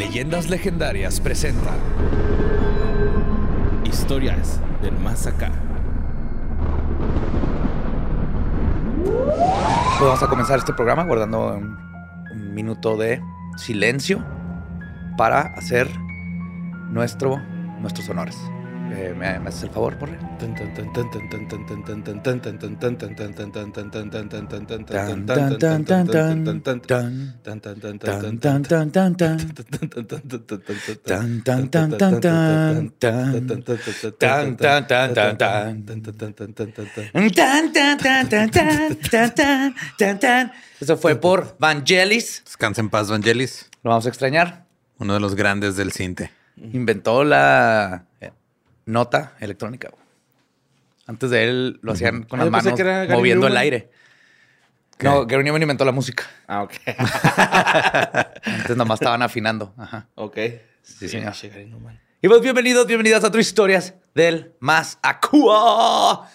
Leyendas Legendarias presenta Historias del Más Acá. Vamos a comenzar este programa guardando un, un minuto de silencio para hacer nuestro, nuestros honores. ¿me, ¿me, haces el favor, porre? Eso fue por Vangelis. Descansa en paz, Vangelis. Lo vamos a extrañar. Uno de los grandes del cinte. Inventó la nota electrónica. Antes de él lo hacían con Ah, las manos moviendo el aire. No, Gary Newman inventó la música. Ah, ok. Antes nomás estaban afinando. Ajá. ok. Sí, señor. che, Gary Newman. Y pues bienvenidos, bienvenidas a otras historias del Más Acúa.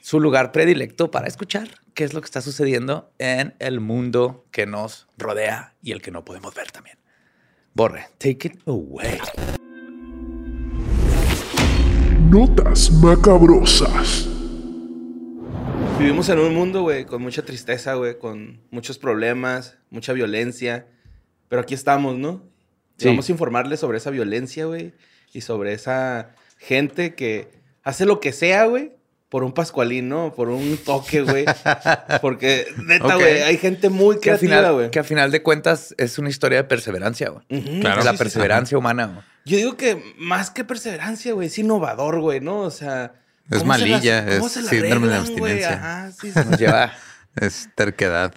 Su lugar predilecto para escuchar qué es lo que está sucediendo en el mundo que nos rodea y el que no podemos ver también. Borre, take it away. Notas macabrosas. Vivimos en un mundo, güey, con mucha tristeza, güey, con muchos problemas, mucha violencia. Pero aquí estamos, ¿no? Y Sí. Vamos a informarles sobre esa violencia, güey, y sobre esa gente que hace lo que sea, güey, por un pascualín, ¿no? Por un toque, güey. Porque, neta, güey, hay gente muy Que creativa, güey. que al final de cuentas es una historia de perseverancia, güey. Claro. La sí, sí. perseverancia humana. güey. Yo digo que más que perseverancia, güey, es innovador, güey, ¿no? O sea... Es ¿cómo se malilla, las- cómo es se la síndrome de abstinencia. Ajá, sí, sí. Nos lleva Es terquedad.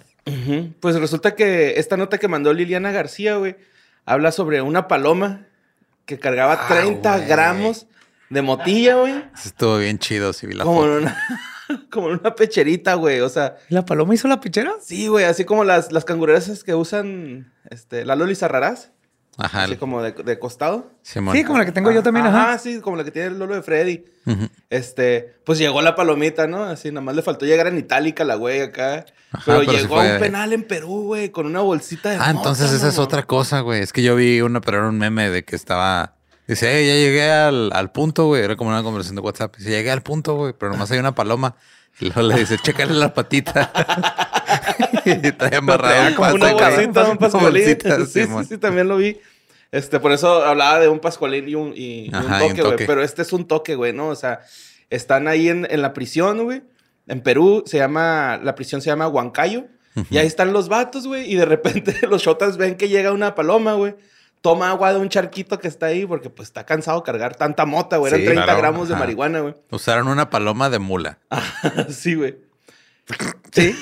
Pues resulta que esta nota que mandó Liliana García, güey, habla sobre una paloma que cargaba Ah, 30 güey. gramos de motilla, güey. Estuvo bien chido, si vi la Como en una, como en una pecherita, güey. O sea, ¿La paloma hizo la pichera? sí, güey, así como las, las cangureras que usan este, la Loli Zarrarás, Ajá. así como de, de costado. Simón. Sí, como la que tengo yo también. Ajá, Ajá. sí, como la que tiene el Lolo de Freddy. Este, pues llegó la palomita, ¿no? Así, nada más le faltó llegar en itálica la güey acá. Ajá, pero, llegó a un penal en Perú, güey, con una bolsita de Ah, entonces esa es otra cosa, güey. Es que yo vi una, pero era un meme de que estaba. Dice, "Hey, ya llegué al, al punto, güey. Era como una conversación de WhatsApp. Dice, llegué al punto, güey, pero nomás hay una paloma. Y luego le dice, chécale la patita. trae amarrado como una bolsita, un pascualín. bolsita, sí, sí, sí, también lo vi. Este, por eso hablaba de un pascualín y un, y, Ajá, toque, güey. Pero este es un toque, güey, ¿no? O sea, están ahí en, en la prisión, güey. En Perú se llama, la prisión se llama Huancayo. Y ahí están los vatos, güey. Y de repente los shotas ven que llega una paloma, güey. Toma agua de un charquito que está ahí porque pues está cansado de cargar tanta mota, güey. Eran Sí, 30 claro, gramos de marihuana, güey. Usaron una paloma de mula. sí, güey. Sí.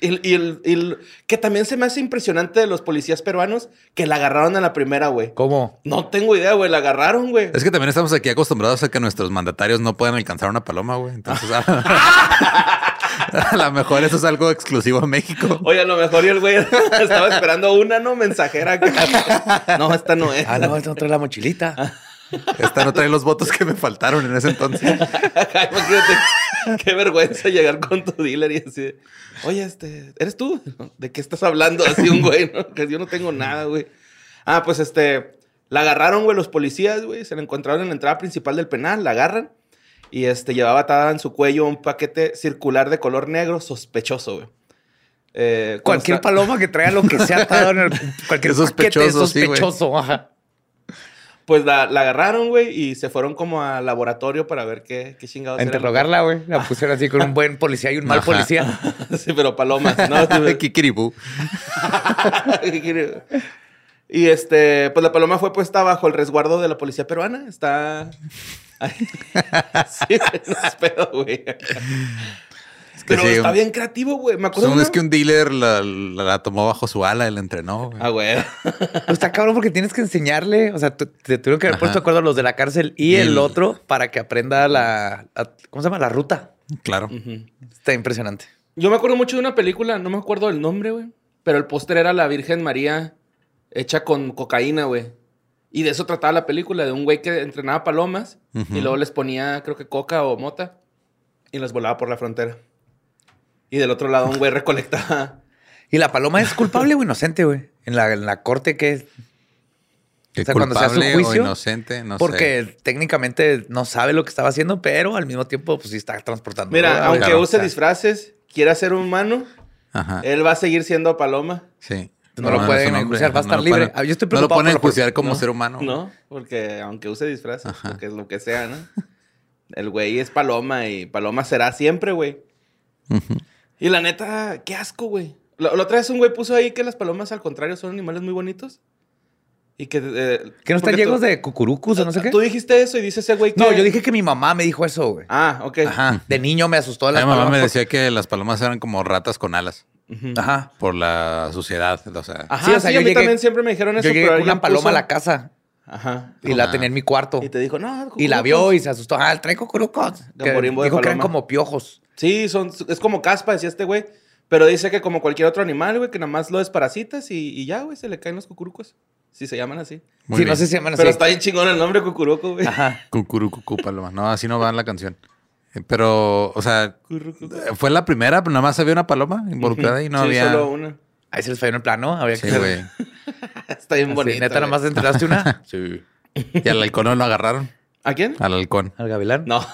Y, y el, y el- que también se me hace impresionante de los policías peruanos que la agarraron a la primera, güey. ¿Cómo? No tengo idea, güey. La agarraron, güey. Es que también estamos aquí acostumbrados a que nuestros mandatarios no puedan alcanzar una paloma, güey. Entonces, a, a lo mejor eso es algo exclusivo a México. Oye, a lo mejor y el güey estaba esperando una, ¿no? Mensajera acá. No, esta no es. Ah, no, esta no trae la mochilita. Esta no trae los votos que me faltaron en ese entonces. Imagínate qué vergüenza llegar con tu dealer y así. Oye, este, ¿eres tú? ¿De qué estás hablando? Así un güey, ¿no? Que yo no tengo nada, güey. Ah, pues este, la agarraron, güey, los policías, güey. Se la encontraron en la entrada principal del penal, la agarran. Y este, llevaba atada en su cuello un paquete circular de color negro sospechoso, güey. Eh, Cualquier consta- paloma que traiga lo que sea atado en el, cualquier Es sospechoso, sospechoso, sí, ajá. Pues la, la agarraron, güey, y se fueron como al laboratorio para ver qué, qué chingados A interrogarla, güey. La pusieron así con un buen policía y un mal Ajá. policía. sí, pero palomas, ¿no? Kikiribú. y este, pues la paloma fue puesta bajo el resguardo de la policía peruana. Está. sí, es pedo, güey. Pero sí, está un- bien creativo, güey. Me acuerdo. Es que un dealer la, la- la tomó bajo su ala y la entrenó. güey. Ah, güey. Pues está cabrón porque tienes que enseñarle. O sea, te tuvieron que haber Ajá. puesto de acuerdo los de la cárcel y Y el, el- otro para que aprenda la, la- ¿Cómo se llama? La ruta. Claro. Está impresionante. Yo me acuerdo mucho de una película, no me acuerdo del nombre, güey. Pero el póster era la Virgen María hecha con cocaína, güey. Y de eso trataba la película, de un güey que entrenaba palomas y luego les ponía, creo que coca o mota y las volaba por la frontera. Y del otro lado un güey recolectaba. Y la paloma es culpable o inocente, güey. En la, en la corte que Que O sea, cuando sea su culpable juicio, o inocente, no Porque sé. técnicamente no sabe lo que estaba haciendo, pero al mismo tiempo, pues sí está transportando. Mira, aunque claro. use O sea, disfraces, quiera ser humano, Ajá. él va a seguir siendo Paloma. Sí. No lo es pueden un enjuiciar, va a estar libre. pueden- Ah, yo estoy No lo pueden por la- enjuiciar como ¿no? ser humano. No, porque aunque use disfraces, porque es lo que sea, ¿no? El güey es Paloma y Paloma será siempre, güey. Ujú. Y la neta, qué asco, güey. La, la otra vez un güey puso ahí que las palomas, al contrario, son animales muy bonitos. Y que... eh, Que no están llenos de cucurucus o no sé qué. Tú dijiste eso y dice ese güey que... No, yo dije que mi mamá me dijo eso, güey. Ah, ok. Ajá. De niño me asustó A las mi mamá palomas me decía que las palomas eran como ratas con alas. Ajá. por la suciedad. O sea, Ajá, Sí, sí, o sea, a yo mí llegué- también siempre me dijeron eso, Yo llegué pero con una paloma puso- a la casa Ajá. y la tenía en mi cuarto. Y te dijo, no, Y la vio y se asustó. Ah, trae cucurucos. Que Gamborimbo de dijo que eran como piojos. Sí, son, es como caspa, decía este güey. Pero dice que como cualquier otro animal, güey, que nada más lo desparasitas y, y ya, güey, se le caen los cucurucos. Si se llaman así. muy sí, bien. no sé si se llaman así. Pero está bien chingón el nombre cucuruco, güey. Ajá. Cucurú, cucú, paloma. No, así no va en la canción. Eh, Pero, o sea, Cucuruco. fue la primera, pero nada más había una paloma involucrada y no Sí, había. solo una. Ahí se les falló en el plano. Había Sí, que güey. Está bien Así, bonito. Neta, nada más entregaste una. Sí. Y al halcón no lo agarraron. ¿A quién? Al halcón. Al gavilán. No.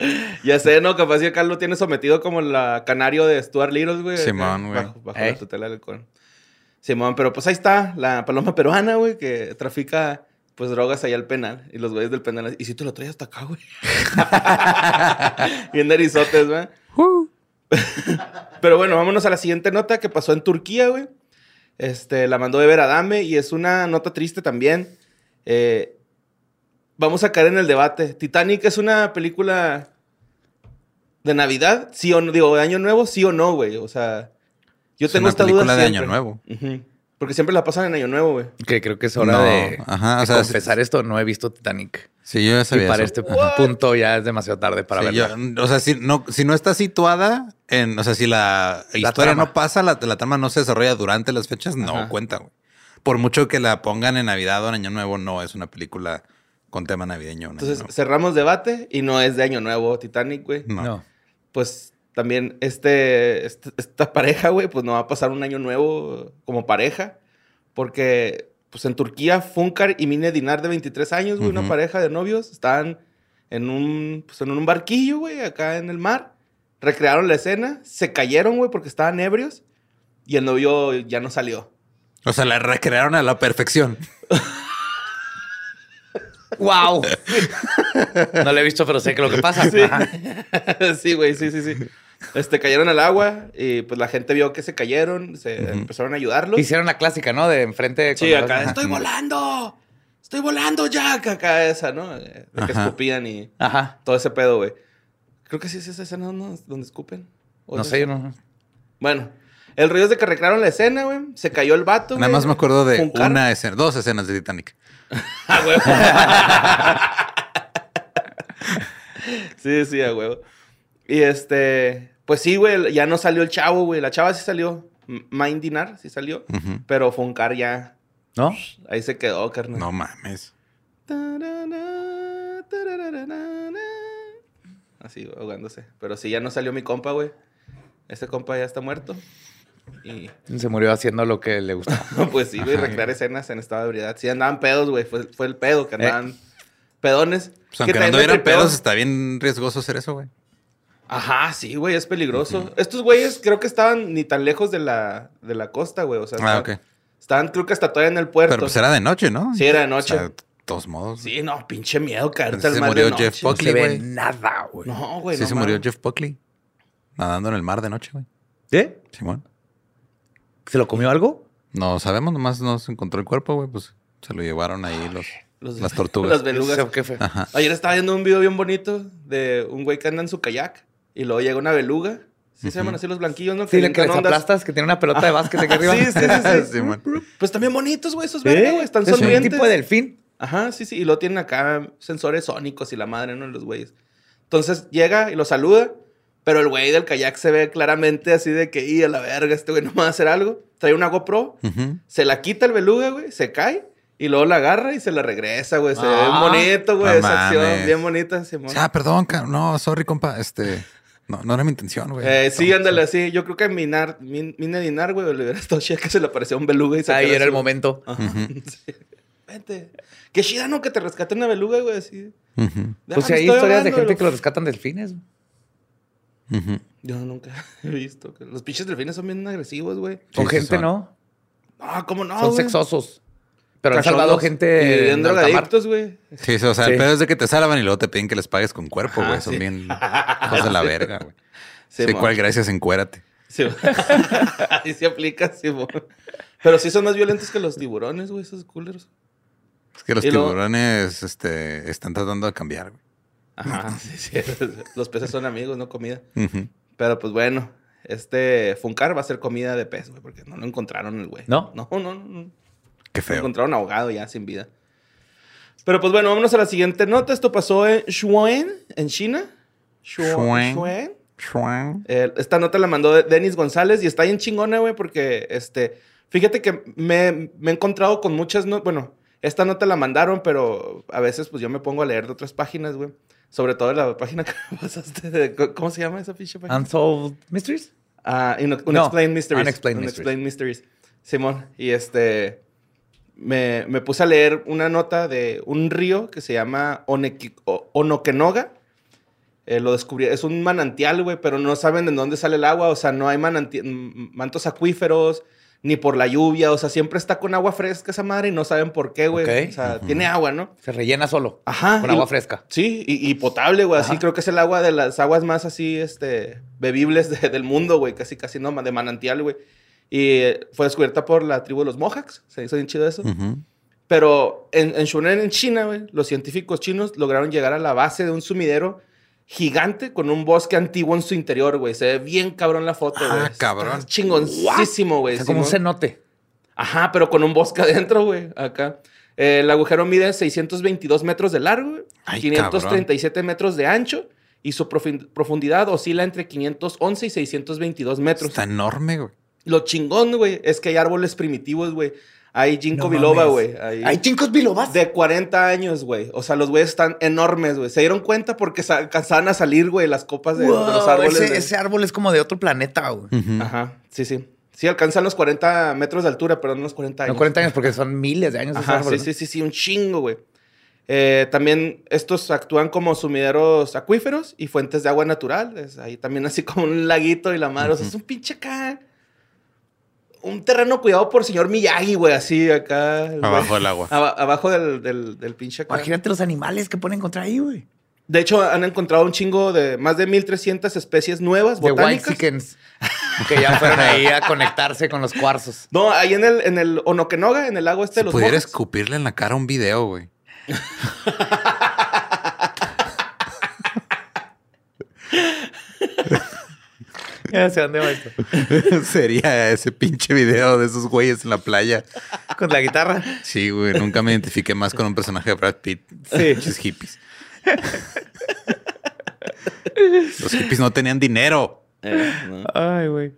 ya sé, ¿no? Capaz si acá lo tiene sometido como la canario de Stuart Little, güey. Simón, güey. Bajo, la tutela del halcón. Simón, pero pues ahí está la paloma peruana, güey, que trafica pues drogas allá al penal. Y los güeyes del penal, y si te lo traes hasta acá, güey. Bien narizotes, güey. Pero bueno, vámonos a la siguiente nota que pasó en Turquía, güey. Este, la mandó Ever Adame y es una nota triste también. Eh, vamos a caer en el debate. Titanic es una película de Navidad, sí o no, digo, de Año Nuevo, sí o no, güey. O sea, yo Es tengo una esta duda película de siempre. Año Nuevo. Porque siempre la pasan en Año Nuevo, güey. Que creo que es hora No, de, ajá, o de sea, confesar esto. No he visto Titanic. Sí, yo ya Y sabía para eso. este punto ya es demasiado tarde para Sí, verla. yo- o sea, si no, si no está situada en, o sea, si la, historia trama. no pasa, la, la trama no se desarrolla durante las fechas, no Ajá. cuenta, güey. Por mucho que la pongan en Navidad o en Año Nuevo, no es una película con tema navideño. Año Entonces, cerramos debate y no es de Año Nuevo Titanic, güey. no. No. Pues también este, este- esta pareja, güey, pues no va a pasar un año nuevo como pareja. Porque, pues en Turquía, Funkar y Mine Dinar de 23 años, güey, una Ujú. pareja de novios, estaban en un, pues, en un barquillo, güey, acá en el mar. Recrearon la escena, se cayeron, güey, porque estaban ebrios. Y el novio ya no salió. O sea, la recrearon a la perfección. ¡Wow! no lo he visto, pero sé que lo que pasa. Sí, güey, sí, sí, sí. Este, cayeron al agua y pues la gente vio que se cayeron, se empezaron a ayudarlos. Hicieron la clásica, ¿no? De enfrente. Sí, acá, estoy volando, estoy volando, Jack, acá esa, ¿no? De que Ajá. escupían y Ajá. todo ese pedo, güey. Creo que sí es esa escena, ¿no? Donde escupen. ¿O No sé, yo no. Bueno, el rollo es de que recrearon la escena, güey. Se cayó el vato, Nada güey. más me acuerdo de una escena, dos escenas de Titanic. Ah, güey. sí, sí, a huevo. Y este, pues sí, güey, ya no salió el chavo, güey. La chava sí salió. Mind Dinar sí salió. Ujú. Pero Funkar ya, ¿No? ahí se quedó, carnal. No mames. Así, ahogándose. Pero sí, ya no salió mi compa, güey. Ese compa ya está muerto. Y Se murió haciendo lo que le gustaba. pues sí, güey, recrear escenas en estado de ebriedad. Sí, andaban pedos, güey. Fue, fue el pedo, que andaban pedones. Pues Que aunque no tripeó. pedos, está bien riesgoso hacer eso, güey. Ajá, sí, güey, es peligroso. Estos güeyes creo que estaban ni tan lejos de la, de la costa, güey. O sea, Ah, estaban, ok. estaban creo que hasta todavía en el puerto. Pero pues era de noche, ¿no? Sí, era de noche. O sea, de todos modos. Sí, no, pinche miedo caerte al se mar murió de noche. Jeff No Buckley, se ve güey. nada, güey. No, güey, sí no se murió. Jeff Buckley. Nadando en el mar de noche, güey. ¿Sí? Simón. ¿Se lo comió algo? No sabemos, nomás no se encontró el cuerpo, güey. Pues se lo llevaron ahí los, Los- las tortugas. Las belugas. ¿Qué fue? Ajá. Ayer estaba viendo un video bien bonito de un güey que anda en su kayak y luego llega una beluga. Sí se llaman así los blanquillos, ¿no? Sí, le que avientan les ondas. aplastas, que tiene una pelota de básquet aquí arriba. Sí, sí, sí, sí. Simón. Pues también bonitos, güey, esos ¿Eh? verga, güey. Están Es un tipo de delfín. Ajá, sí, sí. Y lo tienen acá sensores sónicos y la madre, ¿no? Los güeyes. Entonces llega y lo saluda, pero el güey del kayak se ve claramente así de que, y a la verga, este güey no me va a hacer algo. Trae una GoPro, se la quita el beluga, güey, se cae y luego la agarra y se la regresa, güey. Se ve Ah, bonito, güey, no esa acción. Bien bonita, Simón. Ah, perdón, no, sorry, compa. Este. No, no era mi intención, güey. Eh, sí, ándale, así. Yo creo que Minar, Min, Mina Dinar, güey, le hubiera estado chida que se le apareció un beluga y se Ahí era el momento. Ajá. Sí. Vente. Qué chida, ¿no? Que te rescate una beluga, güey, así. Ujú, Pues sí, Déjame, hay historias de gente lo- que los rescatan delfines. Yo nunca he visto. que Los pinches delfines son bien agresivos, güey. Con Sí, gente, son. ¿no? No, ¿cómo no, Son güey? sexosos. Pero han salvado Y gente bien en drogadictos, güey. Sí, sí, o sea, Sí. el pedo es de que te salvan y luego te piden que les pagues con cuerpo, güey. Son sí. bien hijos de la verga, güey. Sí, cuál gracias, encuérate. Sí. Ahí se aplica, sí, mo. Pero sí son más violentos que los tiburones, güey, esos culeros. Es que los Y luego- tiburones este, están tratando de cambiar, güey. Ajá, sí, sí. Los peces son amigos, no comida. Pero pues bueno, este Funcar va a ser comida de pez, güey, porque no lo encontraron el güey. ¿No? No, no, no. Qué Lo feo. encontraron ahogado ya, sin vida. Pero pues bueno, vámonos a la siguiente nota. Esto pasó en Shuan, en China. Shuan. Shuan. Eh, esta nota la mandó de- Denis González y está bien chingona, güey, porque este, fíjate que me, me he encontrado con muchas, no, bueno, esta nota la mandaron, pero a veces pues yo me pongo a leer de otras páginas, güey. Sobre todo la página que pasaste de, ¿cómo se llama esa pinche página? Unsolved Mysteries. Ah, No, Unexplained Mysteries. Unexplained Unexplained Mysteries. Simón, y este, me, me puse a leer una nota de un río que se llama Oneki- O- Onokenoga. Eh, lo descubrí, es un manantial, güey, pero no saben de dónde sale el agua, o sea, no hay mananti- mantos acuíferos, ni por la lluvia, o sea, siempre está con agua fresca esa madre y no saben por qué, güey. Ok. O sea, tiene agua, ¿no? Se rellena solo. Ajá. Con y- agua fresca. Sí, y, y potable, güey. Así creo que es el agua de las aguas más así, este, bebibles de- del mundo, güey. Casi, casi no, de manantial, güey. Y fue descubierta por la tribu de los Mohawks. Se hizo bien chido eso. Pero en, en Shunen, en China, güey, los científicos chinos lograron llegar a la base de un sumidero gigante con un bosque antiguo en su interior, güey. Se ve bien cabrón la foto, Ah, güey. Está cabrón. Chingoncísimo, O güey. sea, como un cenote. Ajá, pero con un bosque adentro, güey, acá. Eh, el agujero mide 622 metros de largo, güey, Ay, 537 metros de ancho y su profundidad oscila entre 511 y 622 metros. Está enorme, güey. Lo chingón, güey, es que hay árboles primitivos, güey. Hay ginkgo No biloba, güey. Hay, ¿Hay chincos bilobas? de 40 años, güey. O sea, los güeyes están enormes, güey. Se dieron cuenta porque alcanzaban a salir, güey, las copas de, de los árboles. ese, de- ese árbol es como de otro planeta, güey. Ajá, sí, sí. Sí, alcanzan los 40 metros de altura, pero no los 40 años. No 40 años porque son miles de años esos Ajá, árboles. sí, sí, sí, sí, un chingo, güey. Eh, también estos actúan como sumideros acuíferos y fuentes de agua natural. Es ahí también así como un laguito y la madre. O sea, es un pinche acá. Un terreno cuidado por señor Miyagi, güey, así acá. güey. Abajo del agua. Aba- abajo del, del, del pinche acá. Imagínate los animales que pueden encontrar ahí, güey. De hecho, han encontrado un chingo de más de 1300 especies nuevas, De White botánicas. Chickens. que ya fueron ahí a conectarse con los cuarzos. No, ahí en el, en el Onokenoga, en el lago este Si de los pudiera escupirle en la cara un video, güey. Dónde va esto. Sería ese pinche video de esos güeyes en la playa. Con la guitarra. Sí, güey. Nunca me identifiqué más con un personaje de Brad Pitt. Sí. Pinches hippies. Los hippies no tenían dinero. Eh, no. Ay, güey.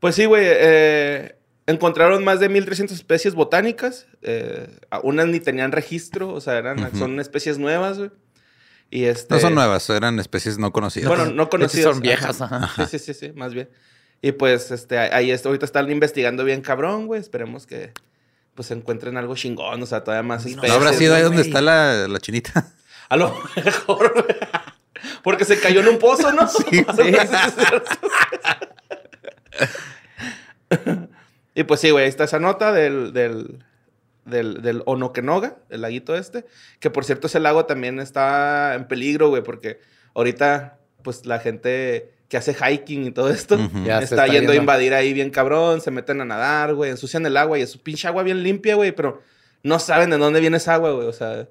Pues sí, güey. eh, encontraron más de 1300 especies botánicas. eh, unas ni tenían registro, o sea, eran, son especies nuevas, güey. Y este, No son nuevas, eran especies no conocidas. Bueno, no conocidas. son viejas, ajá. Sí, sí, sí, sí, más bien. Y pues, este, ahí está, ahorita están investigando bien cabrón, güey. Esperemos que pues encuentren algo chingón, o sea, todavía más ¿No especies. habrá sido ahí no, donde está la, la chinita? A lo mejor, güey. Porque se cayó en un pozo, ¿no? Sí, y pues sí, güey, ahí está esa nota del, del, del, del Onokenoga, el laguito este. Que por cierto, ese lago también está en peligro, güey, porque ahorita, pues la gente que hace hiking y todo esto, está, está yendo a invadir ahí bien cabrón, se meten a nadar, güey, ensucian el agua y es su pinche agua bien limpia, güey, pero no saben de dónde viene esa agua, güey, o sea.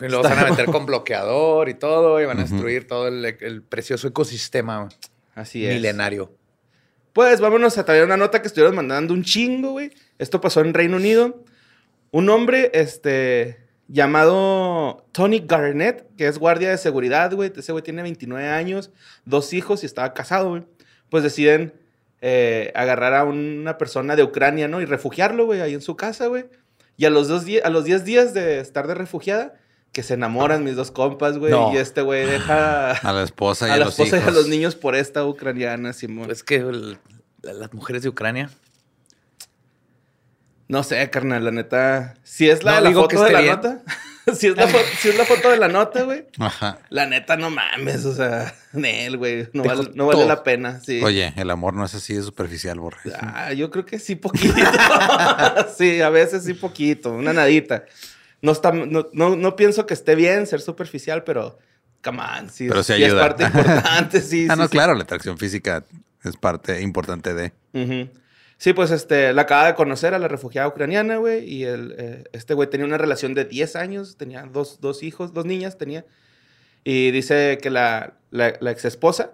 Y luego se van a meter con bloqueador y todo, y van a destruir todo el, el precioso ecosistema güey, Así es. milenario. Pues vámonos a traer una nota que estuvieron mandando un chingo, güey. Esto pasó en Reino Unido. Un hombre, este, llamado Tony Garnett, que es guardia de seguridad, güey. Ese güey tiene 29 años, dos hijos y estaba casado, güey. Pues deciden eh, agarrar a una persona de Ucrania, ¿no? Y refugiarlo, güey, ahí en su casa, güey. Y a los, dos a los 10 días de estar de refugiada, que se enamoran mis dos compas, güey. No. Y este güey deja A la esposa y a, a la los esposa y hijos. a los niños por esta ucraniana, Simón. Es que el- las mujeres de Ucrania. No sé, carnal, la neta. Si es la No de la digo foto que de la bien. nota. si, es la fo- si es la foto de la nota, güey. Ajá. La neta, no mames. O sea, Nel, güey. No, vale, no vale todo. la pena. Sí. Oye, el amor no es así de superficial, borre. Ah, yo creo que sí, poquito. sí, a veces sí, poquito. Una nadita. No, está, no, no, no pienso que esté bien ser superficial, pero. Come on, sí, Pero sí sí es ayuda. parte importante, sí. ah, sí, no, sí. claro, la atracción física es parte importante de. Ujú. Sí, pues este, la acaba de conocer a la refugiada ucraniana, güey, y el, eh, este güey tenía una relación de 10 años, tenía dos, dos hijos, dos niñas tenía, y dice que la, la, la ex esposa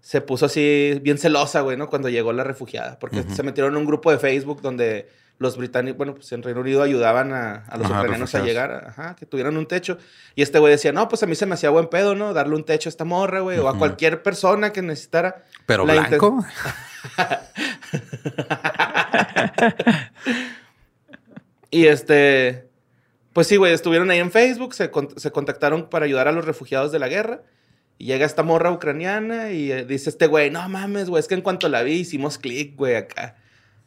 se puso así bien celosa, güey, ¿no? Cuando llegó la refugiada, porque Ujú. se metieron en un grupo de Facebook donde los británicos, bueno, pues en Reino Unido ayudaban a, a los Ajá, ucranianos a refugiados. llegar, ajá, que tuvieran un techo. Y este güey decía, no, pues a mí se me hacía buen pedo, ¿no? Darle un techo a esta morra, güey, o a cualquier persona que necesitara. Pero La blanco. Y este, pues sí, güey, estuvieron ahí en Facebook, se, con- se contactaron para ayudar a los refugiados de la guerra. Y llega esta morra ucraniana y eh, dice este güey, no mames, güey, es que en cuanto la vi hicimos clic, güey, acá.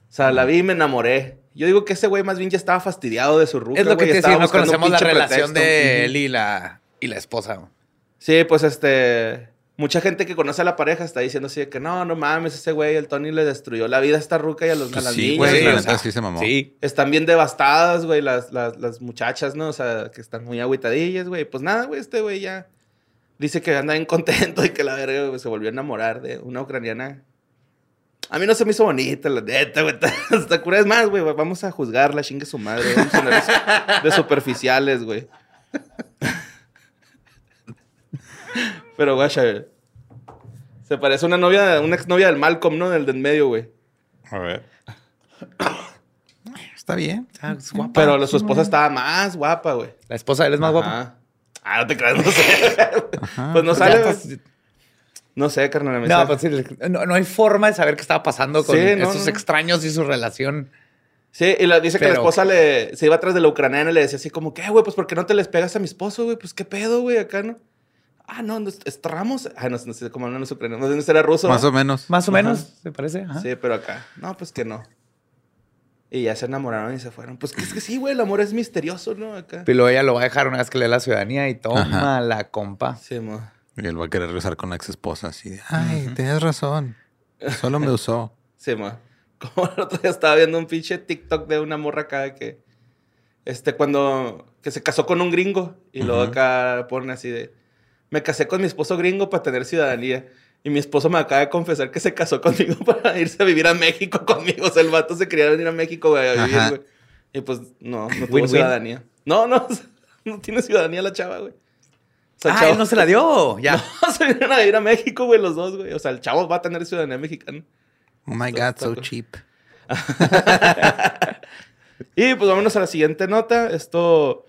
O sea, la vi y me enamoré. Yo digo que ese güey más bien ya estaba fastidiado de su ruca, es lo que güey, te decía, no conocemos la relación pretexto. de él y la, y la esposa. Sí, pues este. Mucha gente que conoce a la pareja está diciendo así de que no, no mames, ese güey, el Tony le destruyó la vida a esta ruca y a, los, a Pues las sí, niñas. güey, o sea, sí se mamó. Sí. Están bien devastadas, güey, las, las, las muchachas, ¿no? O sea, que están muy agüitadillas, güey. Pues nada, güey, este güey ya dice que anda bien contento y que la verga, güey, se volvió a enamorar de una ucraniana. A mí no se me hizo bonita, la neta, güey. Está cura. Es más, güey, vamos a juzgarla, chingue su madre. Vamos a de superficiales, güey. Pero, guacha, se parece a una novia, una exnovia del Malcolm, ¿no? Del de en medio, güey. A ver. Está bien. Ah, es guapa. Pero su esposa estaba más guapa, güey. La esposa de él es más guapa. Ajá. Ah, no te creas, no sé. Pues no Pues sale. estás- No sé, carnal. No, pues sí, no, no hay forma de saber qué estaba pasando con Sí, no, esos no. extraños y su relación. Sí, y la, dice que la esposa le, se iba atrás de la ucraniana y le decía así como, ¿qué, güey? Pues, ¿por qué no te les pegas a mi esposo, güey? Pues, ¿qué pedo, güey? Acá, ¿no? Ah, no, no, es, es Ramos. Ah, no, no sé cómo hablan los ucranianos. No sé si era ruso. Más ¿no? o menos. Más o Ajá. menos, ¿te parece? Ajá. Sí, pero acá. No, pues que no. Y ya se enamoraron y se fueron. Pues que es que sí, güey, el amor es misterioso, ¿no? Acá. Y luego ella lo va a dejar una vez que le dé la ciudadanía y toma Ajá. la compa. Sí, mo. Y él va a querer regresar con la ex esposa así de, ay, tenías razón. Solo me usó. Sí, ma. Como el otro día estaba viendo un pinche TikTok de una morra acá que. Este, cuando. Que se casó con un gringo. Y luego acá pone así de. Me casé con mi esposo gringo para tener ciudadanía. Y mi esposo me acaba de confesar que se casó conmigo para irse a vivir a México conmigo. O sea, el vato se quería venir a México, güey, a vivir, güey. Y pues, no, no tuvo ciudadanía. No, no, no tiene ciudadanía la chava, güey. O sea, Ah, chavo- él no se la dio. Ya. se vinieron a vivir a México, güey, los dos, güey. O sea, el chavo va a tener ciudadanía mexicana. Oh my God, so cheap. Y pues vámonos a la siguiente nota. Esto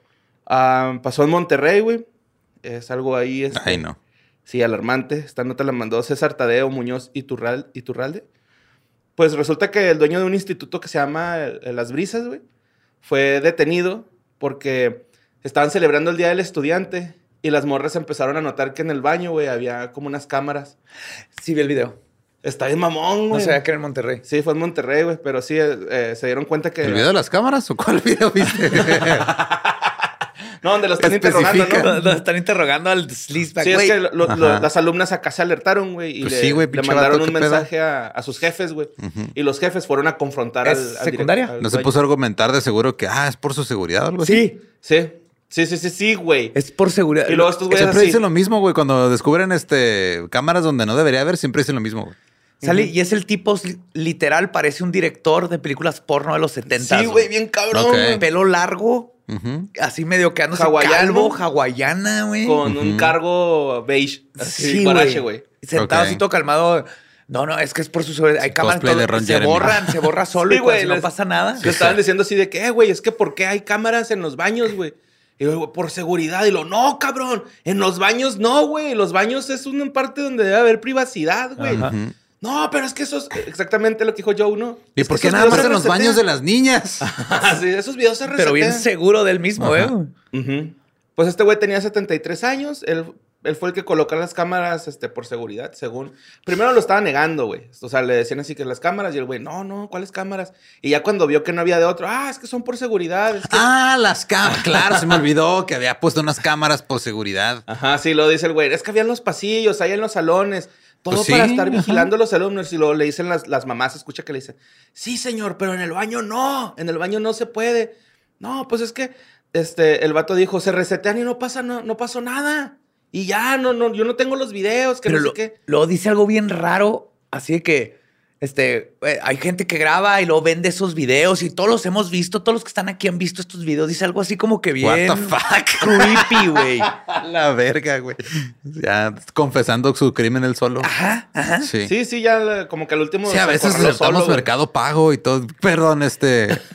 ah, pasó en Monterrey, güey. Es algo ahí. este, Ay, no. Sí, alarmante. Esta nota la mandó César Tadeo Muñoz Iturral- Iturralde. Pues resulta que el dueño de un instituto que se llama eh, Las Brisas, güey, fue detenido porque estaban celebrando el Día del Estudiante y las morras empezaron a notar que en el baño, güey, había como unas cámaras. Sí, vi el video. Está bien mamón, No güey. sabía que era en Monterrey. Sí, fue en Monterrey, güey, pero sí eh, eh, se dieron cuenta que... ¿El video de las cámaras o cuál video viste? No, donde lo están interrogando. ¿no? Lo están interrogando al sleazeback. Sí, es güey. que lo- lo- Ajá. las alumnas acá se alertaron, güey, y Pues le, sí, güey, le mandaron un mensaje a, a sus jefes, güey. Y los jefes fueron a confrontar ¿Es al, al secundaria? al ¿No se puso a argumentar de seguro que, ah, es por su seguridad o algo así? Sí, Sí, sí, sí, sí, sí, güey. es por seguridad. Y luego estos güeyes Siempre así. dicen lo mismo, güey. Cuando descubren este cámaras donde no debería haber, siempre dicen lo mismo, güey. Sale, y es el tipo, li- literal, parece un director de películas porno de los 70. Sí, güey, bien cabrón. Pelo largo, Así medio quedándose Hawaiano. calvo, hawaiana, güey. Con un cargo beige. Así, Sí, güey. Sentado así todo calmado. No, no, es que es por su seguridad. Hay cámaras todo- de Ron se Jeremy. borran, se borra solo Sí, y cuando güey, no pasa nada. Le estaban diciendo así de que, "Eh, güey, es que ¿por qué hay cámaras en los baños, güey? Y yo, por seguridad. Y lo, no, cabrón. En los baños no, güey. Los baños es una parte donde debe haber privacidad, güey. Ajá. Ujú. No, pero es que eso es exactamente lo que dijo Joe, ¿no? ¿Y Es por qué nada más en los baños de las niñas? resetean. sí, esos videos se resetean. Pero bien seguro del mismo, Ajá. ¿eh? Pues este güey tenía 73 años. Él, él fue el que colocó las cámaras este, por seguridad, según. Primero lo estaba negando, güey. O sea, le decían así que las cámaras. Y el güey, no, no, ¿cuáles cámaras? Y ya cuando vio que no había de otro, ah, es que son por seguridad. es que-". Ah, las cámaras. Claro, se me olvidó que había puesto unas cámaras por seguridad. Ajá, sí, lo dice el güey. Es que había en los pasillos, ahí en los salones. Todo Pues sí, para estar vigilando a los alumnos. Y luego le dicen las, las mamás, escucha que le dicen, sí, señor, pero en el baño no. En el baño no se puede. No, pues es que este, el vato dijo, se resetean y no pasa, no, no pasó nada. Y ya, no, no, yo no tengo los videos, que Pero no lo- sé qué. luego dice algo bien raro, así de que este, eh, hay gente que graba y luego vende esos videos y todos los hemos visto, todos los que están aquí han visto estos videos. Dice algo así como que bien What the fuck? creepy, güey. La verga, güey. Ya confesando su crimen él solo. Ajá, ajá. Sí. Sí, Sí, sí, ya como que al último. a se veces aceptamos mercado pago y todo. Perdón, este.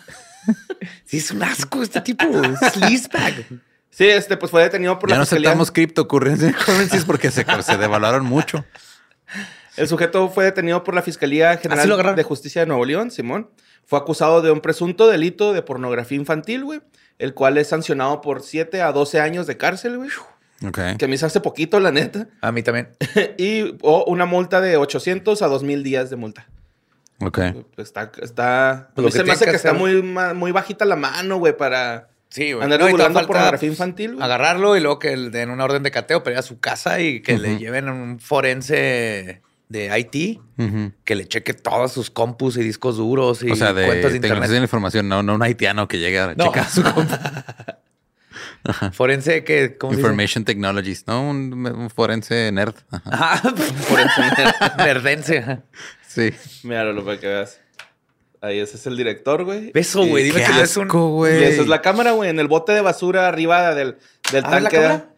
Sí, es un asco este tipo. Sleazebag. Sí, este, pues fue detenido por ya la no fiscalía. aceptamos cryptocurrencies porque se, se devaloraron mucho. El sujeto fue detenido por la Fiscalía General de Justicia de Nuevo León, Simón. Fue acusado de un presunto delito de pornografía infantil, güey, el cual es sancionado por 7 a 12 años de cárcel, güey. Ok. Que me hizo hace poquito, la neta. A mí también. y o una multa de 800 a 2000 días de multa. Ok. Pues está, está. a Lo mí que se me hace que que, está muy, muy bajita la mano, güey, para Sí, güey. andar No, pornografía pues, infantil, güey. Agarrarlo y luego que le den una orden de cateo para ir a su casa y que le lleven a un forense de IT que le cheque todos sus compus y discos duros y O sea, de cuentas de información, no, no un haitiano que llegue a No. checar su compu. Forense que, ¿cómo se dice? Information Technologies, ¿no? Un, un forense nerd. Ajá. Ajá, forense nerdense. Sí. Míralo para que veas. Ahí ese es el director, güey. Beso, güey. Dime Qué que no es un... asco, Y esa es la cámara, güey, en el bote de basura arriba del, del Ah, ¿la tanque cámara?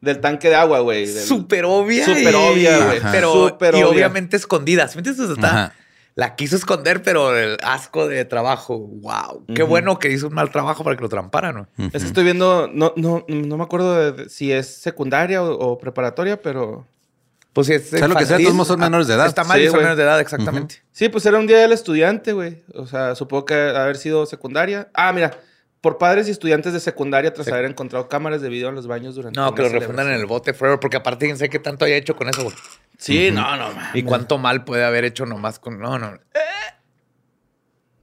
Del tanque de agua, güey. del- Súper obvia. Súper y- obvia, güey. Pero, y obvia. obviamente escondida. ¿Sí me entiendes? O está-. La quiso esconder, pero el asco de trabajo. Wow. Qué bueno que hizo un mal trabajo para que lo tramparan, ¿no? Es que estoy viendo, no, no, no me acuerdo de- si es secundaria o, o preparatoria, pero Pues si es Sea lo que sea, todos son menores de edad. Está mal Sí, y son menores de edad, exactamente. sí, pues era un día del estudiante, güey. O sea, supongo que haber sido secundaria. Ah, mira, por padres y estudiantes de secundaria tras Sí. haber encontrado cámaras de video en los baños durante No, que lo refundan en el bote forever, porque aparte sabe qué tanto haya hecho con eso, güey. Sí, no, no, mames. Y cuánto mal puede haber hecho nomás con. No, no.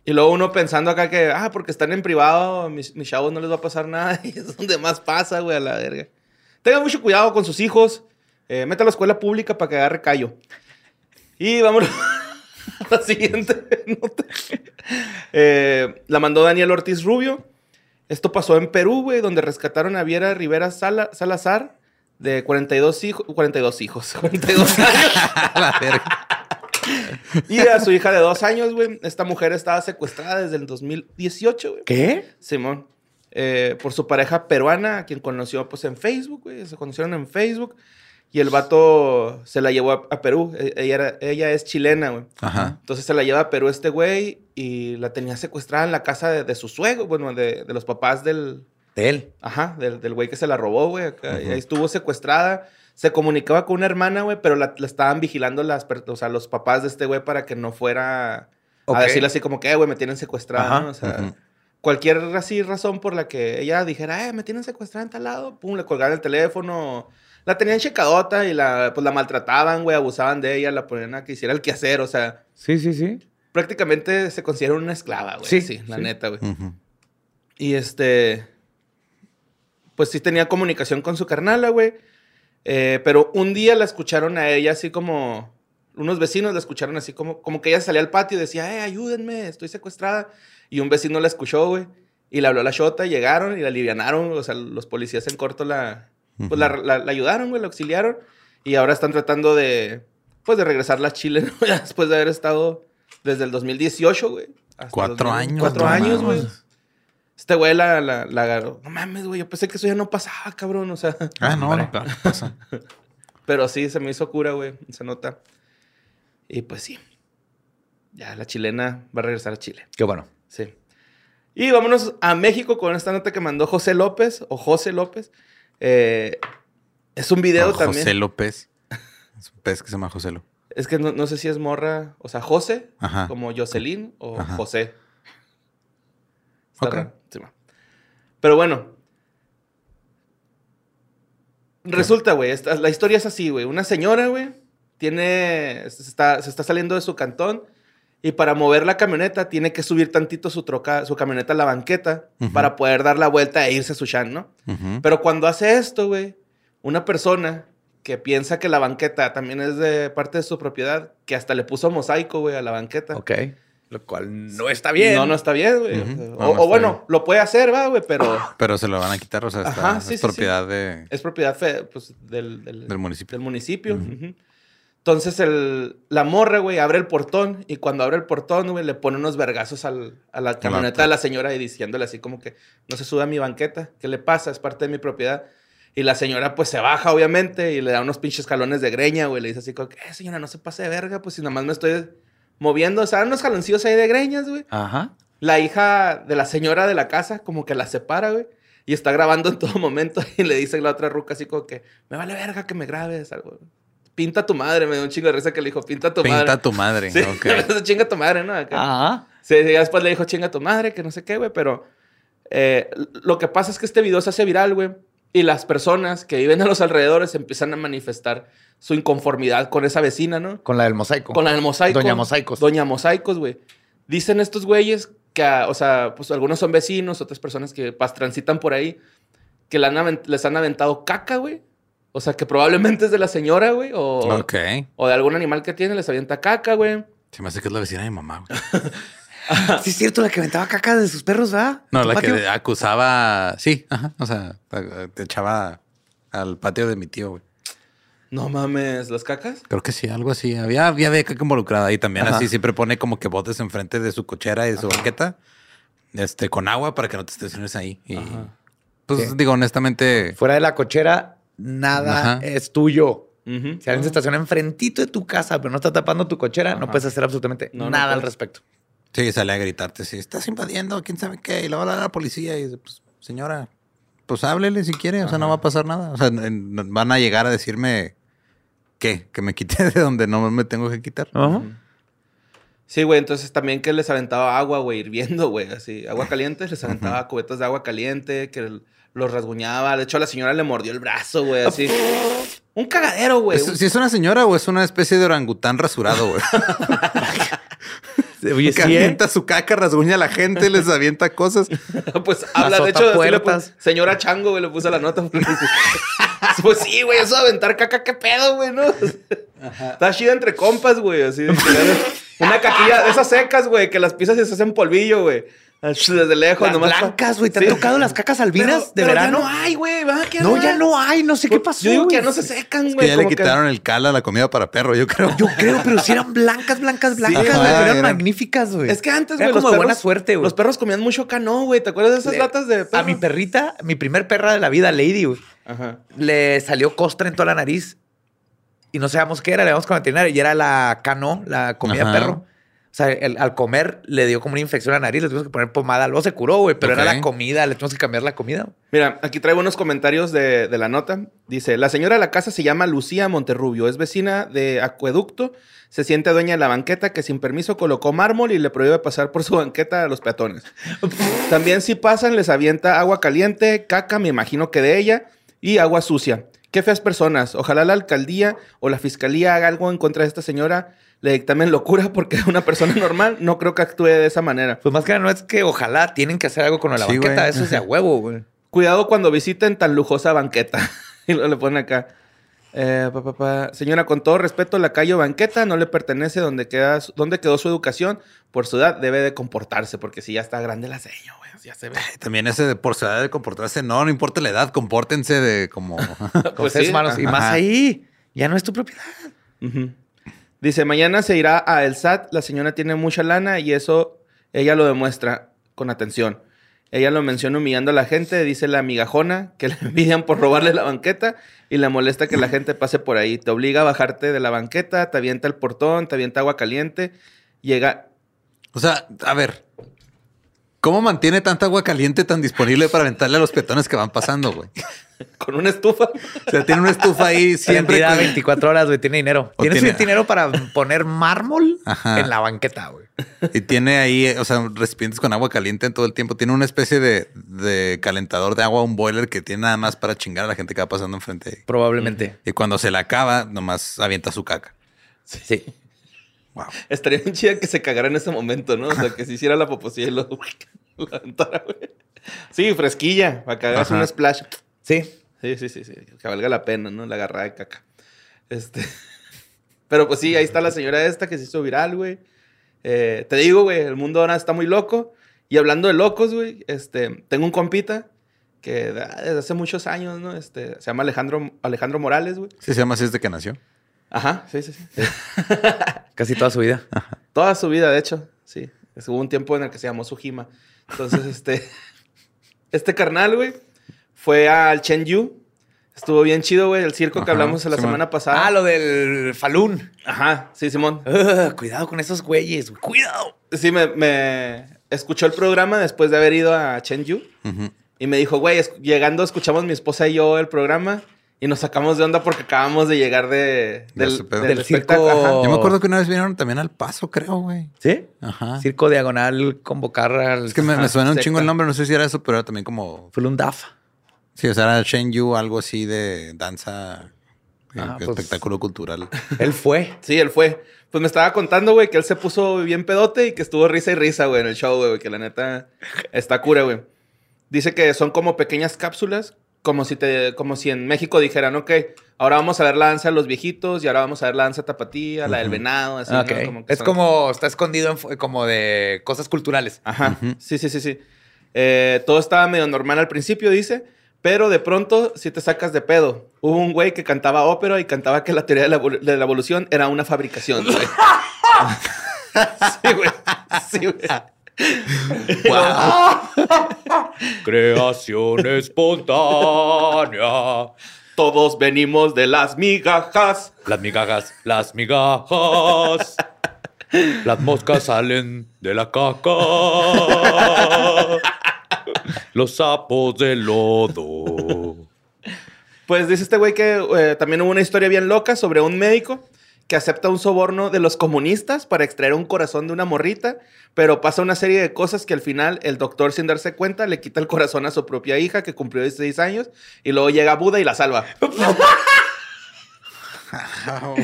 Y luego uno pensando acá que, ah, porque están en privado, mis, mis chavos no les va a pasar nada. Y es donde más pasa, güey, a la verga. Tengan mucho cuidado con sus hijos. Eh, meta a la escuela pública para que agarre callo. Y vámonos a la siguiente nota. Eh, la mandó Daniel Ortiz Rubio. Esto pasó en Perú, güey, donde rescataron a Viera Rivera Sala- Salazar, de 42 hijos, 42 hijos, 42 años. la verga. Y a su hija de dos años, güey. Esta mujer estaba secuestrada desde el 2018, güey. ¿Qué? Simón. Eh, por su pareja peruana, a quien conoció pues en Facebook, güey. Se conocieron en Facebook. Y el vato se la llevó a, a Perú. E- Ella, era- ella es chilena, güey. Ajá. Entonces se la lleva a Perú este güey y la tenía secuestrada en la casa de, de su suegro, bueno, de, de los papás del, De él. Ajá, del, del güey que se la robó, güey. acá. Ahí estuvo secuestrada. Se comunicaba con una hermana, güey, pero la, la estaban vigilando las, o sea, los papás de este güey para que no fuera a decirle así como que, "Eh, güey, me tienen secuestrada. O sea, cualquier así razón por la que ella dijera, eh, me tienen secuestrada en tal lado, pum, le colgaban el teléfono. La tenían checadota y la, pues la maltrataban, güey, abusaban de ella, la ponían a que hiciera el quehacer, o sea, Sí, sí, sí. prácticamente se considera una esclava, güey. Sí, Sí, la sí. neta, güey. Y este. Pues sí tenía comunicación con su carnala, güey. Eh, pero un día la escucharon a ella así como. Unos vecinos la escucharon así como. Como que ella salía al patio y decía, eh, ayúdenme, estoy secuestrada. Y un vecino la escuchó, güey. Y le habló a la shota, llegaron y la alivianaron. O sea, los policías en corto la. Pues la, la- la ayudaron, güey, la auxiliaron. Y ahora están tratando de. Pues de regresarla a Chile, ¿no? Después de haber estado desde el 2018, güey. hasta Cuatro 2000. años, Cuatro no años, güey. Este güey la, la, la agarró. No mames, güey. Yo pensé que eso ya no pasaba, cabrón. O sea. Ah, no, no, claro, pasa. Pero sí, se me hizo cura, güey. Se nota. Y pues sí. Ya la chilena va a regresar a Chile. Qué bueno. Sí. Y vámonos a México con esta nota que mandó José López o José López. Eh, es un video también. José López. Es un pez que se llama José López. Es que no, no sé si es morra. O sea, José, Ajá. como Jocelyn o Ajá. José. Está. Sí. Pero bueno. Resulta, güey, la historia es así, güey. Una señora, güey, tiene, se está, se está saliendo de su cantón y para mover la camioneta tiene que subir tantito su troca, su camioneta a la banqueta para poder dar la vuelta e irse a su shan, ¿no? Pero cuando hace esto, güey, una persona que piensa que la banqueta también es de parte de su propiedad, que hasta le puso mosaico, güey, a la banqueta. Ok. Lo cual no está bien. No, no está bien, güey. O No, no bueno, bien. lo puede hacer, va, güey, pero Pero se lo van a quitar, o sea, está- Ajá, sí, es sí, sí. propiedad de, es propiedad fe- pues, del, del, del municipio. del municipio. Entonces el, la morra, güey, abre el portón y cuando abre el portón, güey, le pone unos vergazos al- a la camioneta de la señora y diciéndole así como que no se sube a mi banqueta, ¿qué le pasa? Es parte de mi propiedad. Y la señora pues se baja, obviamente, y le da unos pinches jalones de greña, güey. Le dice así como que, eh, señora, no se pase de verga, pues si nada más me estoy moviendo. O sea, unos jaloncillos ahí de greñas, güey. Ajá. La hija de la señora de la casa como que la separa, güey. Y está grabando en todo momento y le dice la otra ruca así como que, me vale verga que me grabes algo. Pinta tu madre, me dio un chingo de risa que le dijo, pinta tu Pinta madre. a tu madre. Sí, ok. chinga tu madre, ¿no? Acá. Ajá. Sí, ya después le dijo, chinga tu madre, que no sé qué, güey, pero eh, lo que pasa es que este video se hace viral, güey, y las personas que viven a los alrededores empiezan a manifestar su inconformidad con esa vecina, ¿no? Con la del mosaico. Con la del mosaico. Doña Mosaicos. Doña Mosaicos, güey. Dicen estos güeyes que, ah, o sea, pues algunos son vecinos, otras personas que pas, transitan por ahí, que le han aven- les han aventado caca, güey. O sea, que probablemente es de la señora, güey, o, Ok. o de algún animal que tiene, les avienta caca, güey. Se me hace que es la vecina de mi mamá. güey. Sí, es cierto, la que aventaba caca de sus perros, ¿verdad? No, ¿Tu la patio? que acusaba. Sí, ajá. O sea, te echaba al patio de mi tío, güey. No mames, ¿las cacas? Creo que sí, algo así. Había, había de caca involucrada y también Ajá. así siempre pone como que botes enfrente de su cochera y de su banqueta, este, con agua para que no te estaciones ahí. Y pues Sí. digo, honestamente, Fuera de la cochera, nada Ajá. es tuyo. Si alguien se estaciona enfrentito de tu casa, pero no está tapando tu cochera, no puedes hacer absolutamente No, no nada al respecto. sí, sale a gritarte, sí, estás invadiendo, quién sabe qué, y le va a hablar a la policía y dice, pues, señora, pues háblele si quiere, o sea, no va a pasar nada. O sea, en- van a llegar a decirme ¿qué? que me quite de donde no me tengo que quitar. Sí, güey, entonces también que les aventaba agua, güey, hirviendo, güey, así, agua caliente, les aventaba cubetas de agua caliente, que l- los rasguñaba. De hecho, a la señora le mordió el brazo, güey, así. Un cagadero, güey. ¿Es- ¿Si es una señora o es una especie de orangután rasurado, güey? Oye, que sí, ¿eh? avienta su caca, rasguña a la gente, les avienta cosas. pues habla, de hecho, así le puso- señora Chango, güey, le puso la nota. pues sí, güey, eso de aventar caca, qué pedo, güey, ¿no? Está chida entre compas, güey, así. de Una caquilla de esas secas, güey, que las pisas y se hacen polvillo, güey. Desde lejos, Las nomás. blancas, güey. ¿Te Sí. han tocado las cacas albinas Pero- de pero verano? Ya no hay, güey, ¿va? ¿Qué no, ya no hay. No sé qué pasó. Yo digo que ya no se secan, Que güey. ya le que- quitaron el cal a la comida para perro, yo creo. Yo creo, pero si eran blancas, blancas, blancas. ajá, güey, eran eran- magníficas, güey. Es que antes, Era güey, los como de perros... buena suerte, güey. Los perros comían mucho cano, güey. ¿Te acuerdas de esas Le- latas de perro? A mi perrita, mi primer perra de la vida, Lady, güey, Ajá. le salió costra en toda la nariz y no sabíamos qué era. Le vamos con la veterinaria y era la cano, la comida Ajá. perro. O sea, el- al comer le dio como una infección a la nariz, le tuvimos que poner pomada. Luego se curó, güey, pero era la comida, le tuvimos que cambiar la comida. Mira, aquí traigo unos comentarios de, de la nota. Dice, la señora de la casa se llama Lucía Monterrubio, es vecina de Acueducto, se siente dueña de la banqueta que sin permiso colocó mármol y le prohíbe pasar por su banqueta a los peatones. También si pasan les avienta agua caliente, caca, me imagino que de ella, y agua sucia. Qué feas personas. Ojalá la alcaldía o la fiscalía haga algo en contra de esta señora, le dictamen locura porque una persona normal no creo que actúe de esa manera. Pues más que nada no es que ojalá tienen que hacer algo con la Sí, banqueta, güey. eso es de a huevo, güey. Cuidado cuando visiten tan lujosa banqueta. y luego le ponen acá. eh, pa, pa, pa. Señora, con todo respeto, la calle o banqueta no le pertenece donde, queda, su- donde quedó su educación. Por su edad debe de comportarse, porque si ya está grande la seño, güey. Ya se ve. También ese de por su edad de comportarse, no, no importa la edad, compórtense de como... Pues seres sí, humanos. Y más ahí, ya no es tu propiedad. Ujú. Dice, mañana se irá a el SAT. La señora tiene mucha lana y eso ella lo demuestra con atención. Ella lo menciona humillando a la gente, dice la migajona, que le envidian por robarle la banqueta y le molesta que la gente pase por ahí. Te obliga a bajarte de la banqueta, te avienta el portón, te avienta agua caliente, llega... O sea, a ver, ¿Cómo mantiene tanta agua caliente tan disponible para aventarle a los peatones que van pasando, güey? Con una estufa. O sea, tiene una estufa ahí siempre. Siempre con- 24 horas, güey. Tiene dinero. Tiene, tiene- dinero para poner mármol Ajá. en la banqueta, güey. Y tiene ahí, o sea, recipientes con agua caliente en todo el tiempo. Tiene una especie de, de calentador de agua, un boiler que tiene nada más para chingar a la gente que va pasando enfrente. Probablemente. Y cuando se la acaba, nomás avienta su caca. Sí. Wow. Estaría bien chida que se cagara en ese momento, ¿no? O sea, que se hiciera la poposilla y lo, aventara, güey. Sí, fresquilla, para que hagas Ajá. un splash. Sí. Sí, sí, sí, sí. Que valga la pena, ¿no? La agarrada de caca. Este. Pero pues sí, ahí está la señora esta que se hizo viral, güey. Eh, te digo, güey, el mundo ahora está muy loco. Y hablando de locos, güey, este, tengo un compita que da- desde hace muchos años, ¿no? Este, se llama Alejandro, Alejandro Morales, güey. Sí, se llama así desde que nació. Ajá, sí, sí, sí. Casi toda su vida. Toda su vida, de hecho, sí. Es- Hubo un tiempo en el que se llamó Sujima. Entonces, este, este carnal, güey, fue al Chenyu. Estuvo bien chido, güey, el circo que hablamos la Simón. semana pasada. Ah, lo del Falun. Ajá, sí, Simón. Cuidado con esos güeyes, güey. Cuidado. Sí, me, me escuchó el programa después de haber ido a Chenyu Ujú. y me dijo, güey, llegando escuchamos mi esposa y yo el programa y nos sacamos de onda porque acabamos de llegar de, De del, del circo. Ajá. Yo me acuerdo que una vez vinieron también al paso, creo, güey. ¿Sí? Ajá. Circo Diagonal convocar al... Es que me, suena un secta. chingo el nombre, no sé si era eso, pero era también como. Falun Dafa. Sí, o sea, era Shen Yu, algo así de danza, eh, Ah, pues- espectáculo cultural. Él fue. Sí, él fue. Pues me estaba contando, güey, que él se puso bien pedote y que estuvo risa y risa, güey, en el show, güey, que la neta está cura, güey. Dice que son como pequeñas cápsulas, como si te, como si en México dijeran, ok, ahora vamos a ver la danza de los viejitos y ahora vamos a ver la danza tapatía, la del venado, así. ¿no? Ok. Como que es son- como, está escondido en como de cosas culturales. Ajá, sí, sí, sí, sí. Eh, todo estaba medio normal al principio, dice, pero de pronto si te sacas de pedo. Hubo un güey que cantaba ópera y cantaba que la teoría de la, evolu- de la evolución era una fabricación, güey. sí, güey. Sí, güey. Creación espontánea. Todos venimos de las migajas. Las migajas, las migajas. Las moscas salen de la caca. Los sapos de lodo. Pues dice este güey que eh, también hubo una historia bien loca sobre un médico que acepta un soborno de los comunistas para extraer un corazón de una morrita, pero pasa una serie de cosas que al final el doctor sin darse cuenta le quita el corazón a su propia hija que cumplió 16 años y luego llega Buda y la salva.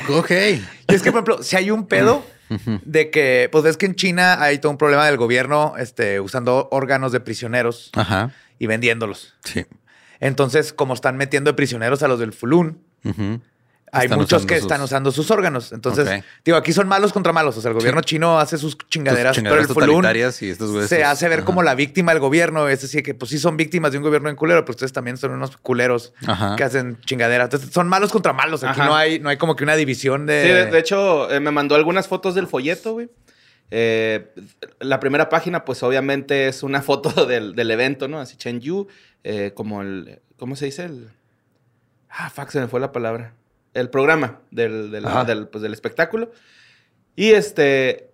ok. Y es que, por ejemplo, si hay un pedo de que, pues ves que en China hay todo un problema del gobierno este, usando órganos de prisioneros Ajá. y vendiéndolos. Sí. Entonces, como están metiendo de prisioneros a los del Fulun. Hay muchos que sus- están usando sus órganos. Entonces, digo, aquí son malos contra malos. O sea, el gobierno chino hace sus chingaderas, Sus pero el totalitarias y estos güeyes, se hace ver ajá. como la víctima del gobierno. Es decir, que pues sí son víctimas de un gobierno en culero, pero ustedes también son unos culeros Ajá. que hacen chingaderas. Entonces, son malos contra malos. Aquí Ajá. no hay, no hay como que una división de... Sí, de, de hecho, eh, me mandó algunas fotos del folleto, güey. Eh, la primera página, pues obviamente es una foto del, del evento, ¿no? Así Chenyu, eh, como el. ¿Cómo se dice? El. Ah, fuck, se me fue la palabra. El programa del, del, del, pues, del espectáculo. Y este.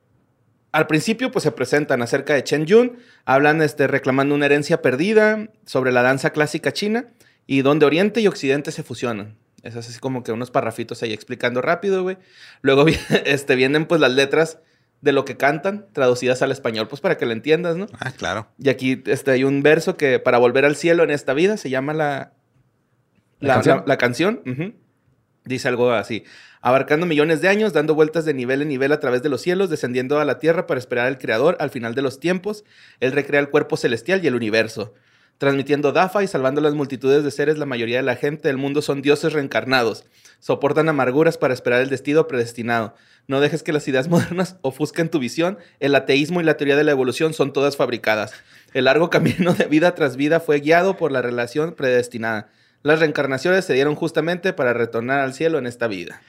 Al principio, pues se presentan acerca de Chen Yun, hablan este, reclamando una herencia perdida sobre la danza clásica china y donde Oriente y Occidente se fusionan. Es así como que unos parrafitos ahí explicando rápido, güey. Luego este, vienen pues las letras de lo que cantan, traducidas al español, pues para que lo entiendas, ¿no? Ah, claro. Y aquí este, hay un verso que para volver al cielo en esta vida se llama la, ¿La la, canción? la- la canción. ujú. Dice algo así. Abarcando millones de años, dando vueltas de nivel en nivel a través de los cielos, descendiendo a la tierra para esperar al Creador al final de los tiempos. Él recrea el cuerpo celestial y el universo. Transmitiendo Dafa y salvando las multitudes de seres, la mayoría de la gente del mundo son dioses reencarnados. Soportan amarguras para esperar el destino predestinado. No dejes que las ideas modernas ofusquen tu visión. El ateísmo y la teoría de la evolución son todas fabricadas. El largo camino de vida tras vida fue guiado por la relación predestinada. Las reencarnaciones se dieron justamente para retornar al cielo en esta vida.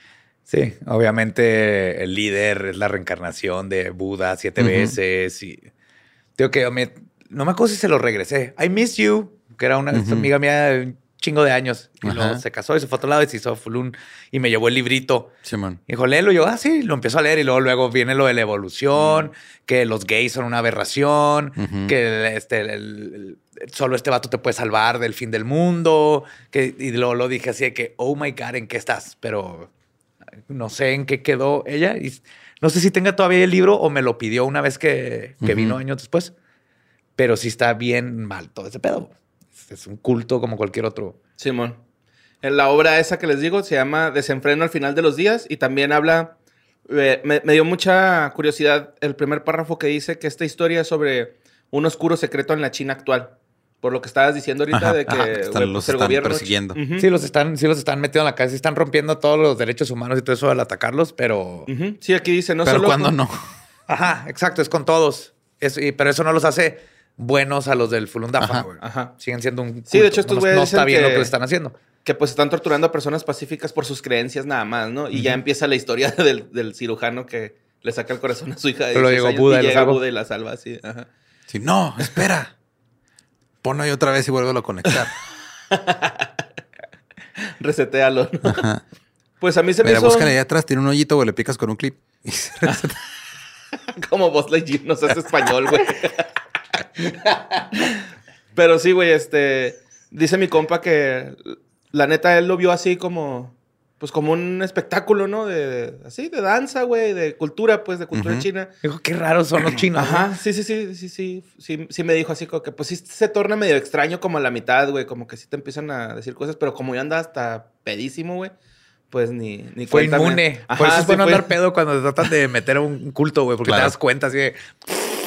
Sí, obviamente el líder es la reencarnación de Buda siete Ujú. veces y digo que me- no me acuerdo si se lo regresé. I miss you, que era una amiga mía chingo de años. Y Ajá. luego se casó y se fue a otro lado y se hizo fulún y me llevó el librito. Simón. Y dijo, léelo. Y yo, ah, sí, lo empiezo a leer. Y luego, luego viene lo de la evolución, que los gays son una aberración, que el- este, el- el- solo este vato te puede salvar del fin del mundo. Que, y luego lo dije así de que, oh my God, ¿en qué estás? Pero no sé en qué quedó ella. Y no sé si tenga todavía el libro o me lo pidió una vez que, que vino años después. Pero sí está bien mal todo ese pedo. Es- Es un culto como cualquier otro. Simón. En la obra esa que les digo se llama Desenfreno al final de los días y también habla. eh, me, me dio mucha curiosidad el primer párrafo que dice que esta historia es sobre un oscuro secreto en la China actual. Por lo que estabas diciendo ahorita Ajá, de que ajá, que están- los pues, el están gobierno- persiguiendo. Sí, los están, sí los están metiendo en la cárcel, están rompiendo todos los derechos humanos y todo eso al atacarlos, pero. Sí, aquí dice, no Pero solo cuando con- no. Ajá, exacto, es con todos. Es- y- pero eso no los hace buenos a los del Fulundafa, Ajá, güey. ajá. Siguen siendo un. Sí, de culto. hecho, estos güeyes No está bien lo que- le están haciendo. que pues están torturando a personas pacíficas por sus creencias nada más, ¿no? Y ya empieza la historia del, del cirujano que le saca el corazón a su hija de Pero 16 llegó Buda y y lo llega. Buda y la salva así. Ajá. Sí, no, espera. Ponlo ahí otra vez y vuelvo a conectar. Resetealo. ¿no? Pues a mí se me Mira, hizo búscale ahí atrás, tiene un hoyito, güey, le picas con un clip. Y se reseta. como Buzz Lightyear, no seas español, güey. Pero sí, güey, este... Dice mi compa que la neta él lo vio así como... Pues como un espectáculo, ¿no? De, de- así, de danza, güey, de cultura, pues, de cultura china. Dijo, qué raros son los chinos. Ajá, sí, sí, sí, sí, sí, sí, sí me dijo así como que pues sí se torna medio extraño como a la mitad, güey, como que sí te empiezan a decir cosas, pero como yo andaba hasta pedísimo, güey, pues ni, ni Fue cuenta me- inmune. Ajá, Por eso es sí bueno fue- andar pedo cuando te tratan de meter a un culto, güey, porque Claro. te das cuenta así de.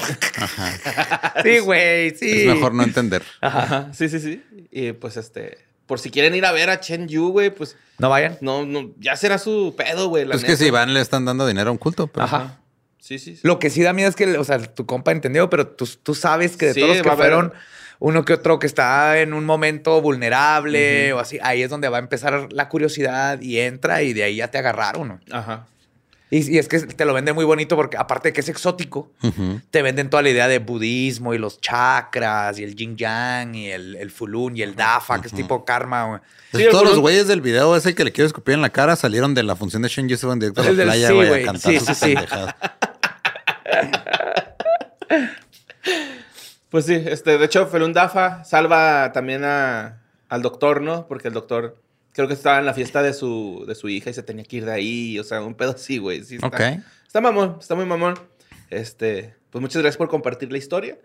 Sí, güey, sí. Es mejor no entender. Ajá, sí, sí, sí. Y pues este, por si quieren ir a ver a Chen Yu, güey, pues No vayan. no, no, ya será su pedo, güey, la Pues que neta. si van, le están dando dinero a un culto. Pero Ajá. Sí, sí, sí. Lo que sí da miedo es que, o sea, tu compa entendió, pero tú, tú sabes que de Sí, todos los que fueron, uno que otro que está en un momento vulnerable o así, ahí es donde va a empezar la curiosidad y entra y de ahí ya te agarraron. ¿no? Ajá. Y, y es que te lo vende muy bonito porque aparte de que es exótico, Ujú. te venden toda la idea de budismo y los chakras y el yin yang y el, el fulun y el dafa, que es tipo karma. güey. Pues Sí, todos los güeyes del video ese que le quiero escupir en la cara salieron de la función de Shen se van directo a la playa, sí, güey, güey. a cantar Sí, sus sí, sí. pendejadas. Pues sí, este, de hecho, Felun Dafa salva también a, al doctor, ¿no? Porque el doctor creo que estaba en la fiesta de su, de su hija y se tenía que ir de ahí. O sea, un pedo así, güey. Sí, está, Ok. Está mamón, está muy mamón. Este, pues muchas gracias por compartir la historia,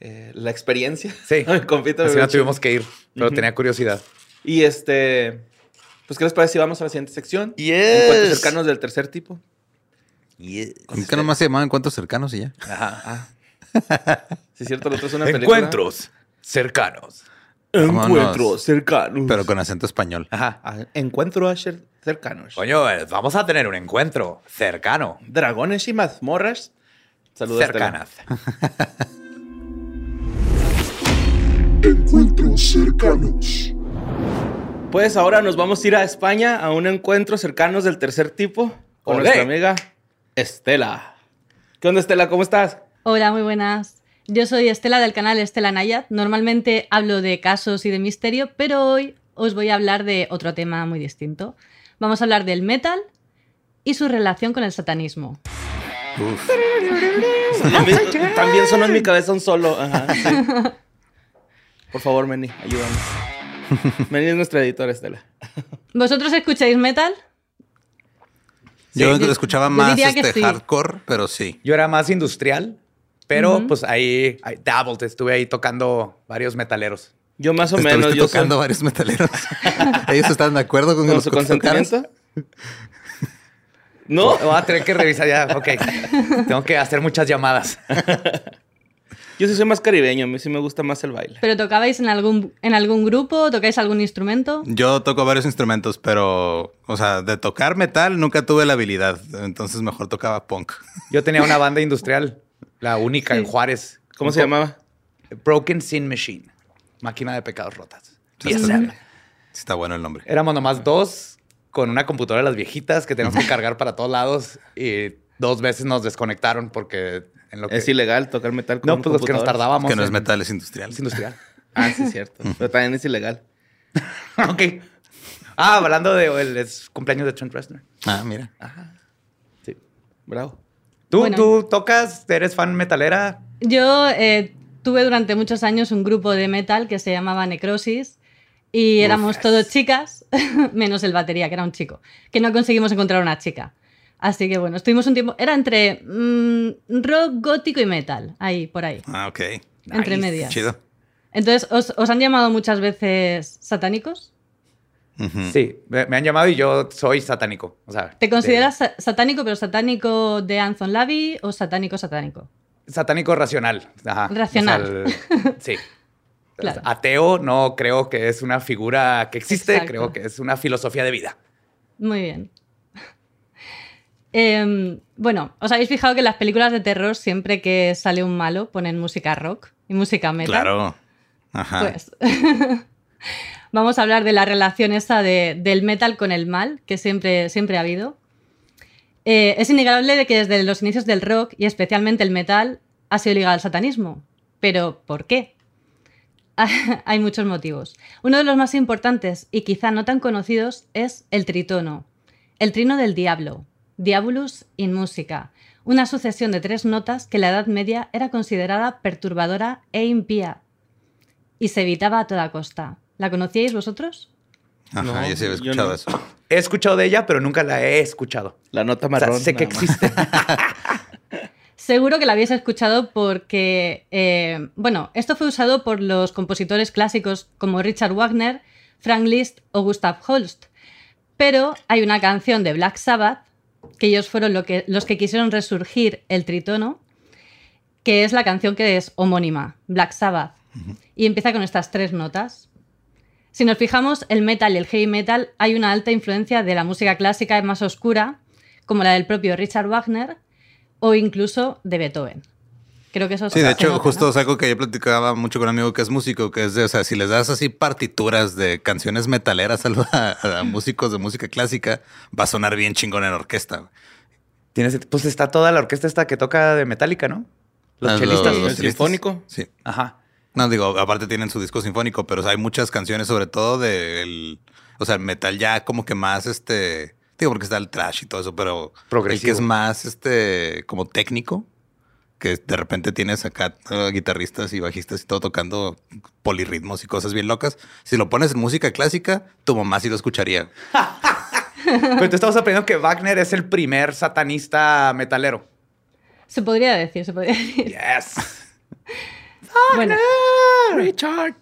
eh, la experiencia. Sí. Me Así no tuvimos que ir, pero tenía curiosidad. Y este, pues, ¿qué les parece si vamos a la siguiente sección? Yes. Encuentros cercanos del tercer tipo. ¿Con qué nomás se llamaban encuentros cercanos y ya? Ajá. Si es cierto, el otro es una película. Encuentros cercanos. Vámonos. cercanos. Pero con acento español. Ajá. Encuentros cer- cercanos. Coño, eh, vamos a tener un encuentro cercano. Dragones y mazmorras. Saludos. Estela. Cercanas. Encuentros cercanos. Pues ahora nos vamos a ir a España a un encuentro cercanos del tercer tipo con Olé. nuestra amiga Estela. ¿Qué onda, Estela? ¿Cómo estás? Hola, muy buenas. Yo soy Estela del canal Estela Nayat. Normalmente hablo de casos y de misterio, pero hoy os voy a hablar de otro tema muy distinto. Vamos a hablar del metal y su relación con el satanismo. También, también sonó en mi cabeza un solo. Ajá, sí. Por favor, Meni, ayúdame. Meni es nuestra editora, Estela. ¿Vosotros escucháis metal? Yo yo- escuchaba más este sí. hardcore, pero sí. Yo era más industrial, pero pues ahí, ahí dabbled, estuve ahí tocando varios metaleros. Yo más o menos, yo tocando soy- varios metaleros. Ellos están de acuerdo con, que con los su consentimiento. ¿No? Voy a tener que revisar ya. Ok. Tengo que hacer muchas llamadas. Yo sí soy más caribeño, a mí sí me gusta más el baile. ¿Pero tocabais en algún, en algún grupo? ¿Tocáis algún instrumento? Yo toco varios instrumentos, pero, o sea, de tocar metal nunca tuve la habilidad. Entonces mejor tocaba punk. Yo tenía una banda industrial, la única en. Juárez. ¿Cómo se llamaba? Broken Sin Machine. Máquina de pecados rotas. Sí, Yes, está, sí está bueno el nombre. Éramos nomás dos con una computadora de las viejitas que teníamos que cargar para todos lados y dos veces nos desconectaron porque en lo que... Es ilegal tocar metal con no, pues los que nos tardábamos. que no es en- metal, es industrial. Es industrial. Ah, sí, es cierto. Pero también es ilegal. ok. Ah, hablando de el es cumpleaños de Trent Reznor. Ah, mira. Sí. Bravo. ¿Tú, Bueno. ¿Tú tocas? ¿Eres fan metalera? Yo eh, tuve durante muchos años un grupo de metal que se llamaba Necrosis y éramos Ufas. todos chicas, menos el batería, que era un chico, que no conseguimos encontrar una chica. Así que bueno, estuvimos un tiempo, era entre mm, rock gótico y metal, ahí, por ahí, Ah, ok. entre Nice. medias. Chido. Entonces, ¿os, os han llamado muchas veces satánicos? Sí, me, me han llamado y yo soy satánico. O sea, ¿Te de- consideras sa- satánico, pero satánico de Anton Lavi o satánico satánico? satánico racional. Ajá. Racional. O sea, el- sí. Claro. Ateo no creo que es una figura que existe, Exacto. creo que es una filosofía de vida. Muy bien. Em, bueno, ¿os habéis fijado que en las películas de terror siempre que sale un malo ponen música rock y música metal? Claro. Ajá. Pues vamos a hablar de la relación esa de- del metal con el mal, que siempre, siempre ha habido. Eh, es innegable de que desde los inicios del rock, y especialmente el metal, ha sido ligado al satanismo. Pero, ¿por qué? Hay muchos motivos. Uno de los más importantes, y quizá no tan conocidos, es el tritono. El trino del diablo, Diabolus in Musica, una sucesión de tres notas que en la Edad Media era considerada perturbadora e impía, y se evitaba a toda costa. ¿La conocíais vosotros? Ajá, No, yo sí había yo escuchado no. eso. He escuchado de ella, pero nunca la he escuchado. La nota O sea, marrón. sé que existe. Seguro que la habéis escuchado porque, eh, bueno, esto fue usado por los compositores clásicos como Richard Wagner, Frank Liszt o Gustav Holst. Pero hay una canción de Black Sabbath, que ellos fueron lo que- los que quisieron resurgir el tritono, que es la canción que es homónima, Black Sabbath, y empieza con estas tres notas. Si nos fijamos, el metal y el heavy metal hay una alta influencia de la música clásica más oscura, como la del propio Richard Wagner, o incluso de Beethoven. Creo que eso Sí, de hecho, nota, justo ¿no? es algo que yo platicaba mucho con un amigo que es músico, que es de, o sea, si les das así partituras de canciones metaleras a, a- a músicos de música clásica, va a sonar bien chingón en orquesta. güey. Tienes, pues está toda la orquesta esta que toca de Metallica, ¿no? Los Ah, chelistas. ¿El chelistas. sinfónico? Sí. Ajá. No, digo, aparte tienen su disco sinfónico, pero o sea, hay muchas canciones, sobre todo del, o sea, el metal ya como que más, este, digo, porque está el trash y todo eso, pero el Progresivo. que es más, este, como técnico, que de repente tienes acá eh, guitarristas y bajistas y todo tocando polirritmos y cosas bien locas. Si lo pones en música clásica, tu mamá sí lo escucharía. Pero te estamos aprendiendo que Wagner es el primer satanista metalero. Se podría decir, se podría decir. Yes. Bueno, Richard.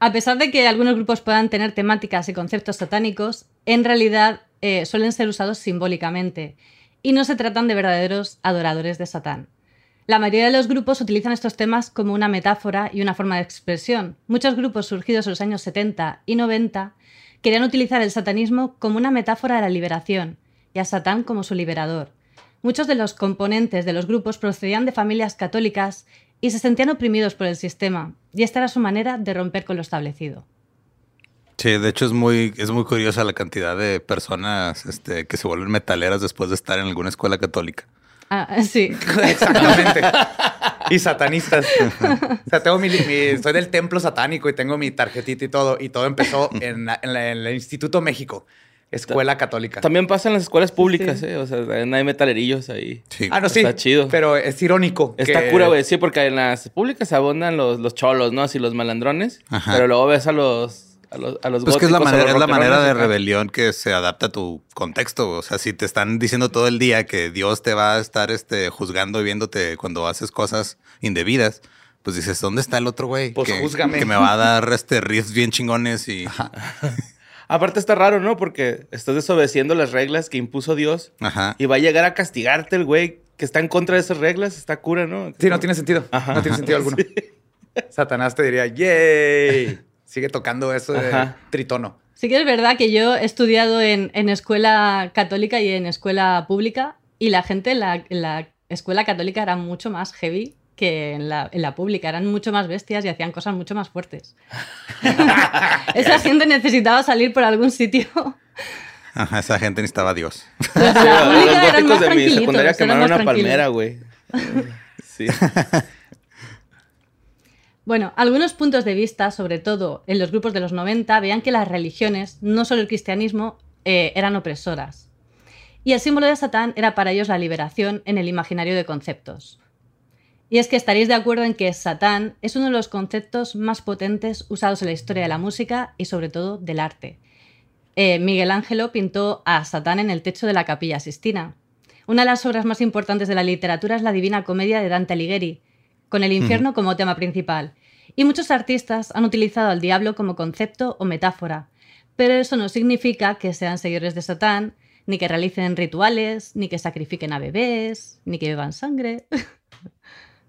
a pesar de que algunos grupos puedan tener temáticas y conceptos satánicos, en realidad eh, suelen ser usados simbólicamente y no se tratan de verdaderos adoradores de Satán. La mayoría de los grupos utilizan estos temas como una metáfora y una forma de expresión. Muchos grupos surgidos en los años 70 y 90 querían utilizar el satanismo como una metáfora de la liberación y a Satán como su liberador. Muchos de los componentes de los grupos procedían de familias católicas y se sentían oprimidos por el sistema, y esta era su manera de romper con lo establecido. Sí, de hecho es muy, es muy curiosa la cantidad de personas este, que se vuelven metaleras después de estar en alguna escuela católica. Ah, sí. Exactamente. y satanistas. O sea, tengo mi, mi- soy del templo satánico y tengo mi tarjetita y todo. Y todo empezó en, la- en la- en el Instituto México, escuela católica. También pasa en las escuelas públicas, Sí. ¿eh? O sea, hay metalerillos ahí. Sí. Ah, no, sí. Está chido. Pero es irónico. Está que- cura, güey. Sí, porque en las públicas abundan los, los cholos, ¿no? Así los malandrones. Ajá. Pero luego ves a los a los, a los Pues que es la manera, es la manera de rebelión que se adapta a tu contexto. O sea, si te están diciendo todo el día que Dios te va a estar este, juzgando y viéndote cuando haces cosas indebidas, pues dices, ¿dónde está el otro güey? Pues que, júzgame. que me va a dar este riffs bien chingones y... Ajá. Aparte está raro, ¿no? Porque estás desobedeciendo las reglas que impuso Dios y va a llegar a castigarte el güey que está en contra de esas reglas. Está cura, ¿no? Sí, no tiene sentido. Ajá. No tiene sentido alguno. Satanás te diría, ¡yay! Sigue tocando eso de Ajá. tritono. Sí que es verdad que yo he estudiado en, en escuela católica y en escuela pública y la gente en la, en la escuela católica era mucho más heavy que en la, en la pública. Eran mucho más bestias y hacían cosas mucho más fuertes. Esa gente necesitaba salir por algún sitio. Ajá, esa gente necesitaba a Dios. Los los de mi secundaria quemaron una palmera, güey. Sí. Bueno, algunos puntos de vista, sobre todo en los grupos de los 90, veían que las religiones, no solo el cristianismo, eh, eran opresoras. Y el símbolo de Satán era para ellos la liberación en el imaginario de conceptos. Y es que estaréis de acuerdo en que Satán es uno de los conceptos más potentes usados en la historia de la música y sobre todo del arte. Eh, Miguel Ángelo pintó a Satán en el techo de la capilla Sistina. Una de las obras más importantes de la literatura es la Divina Comedia de Dante Alighieri, con el infierno como tema principal. Y muchos artistas han utilizado al diablo como concepto o metáfora, pero eso no significa que sean seguidores de Satán, ni que realicen rituales, ni que sacrifiquen a bebés, ni que beban sangre.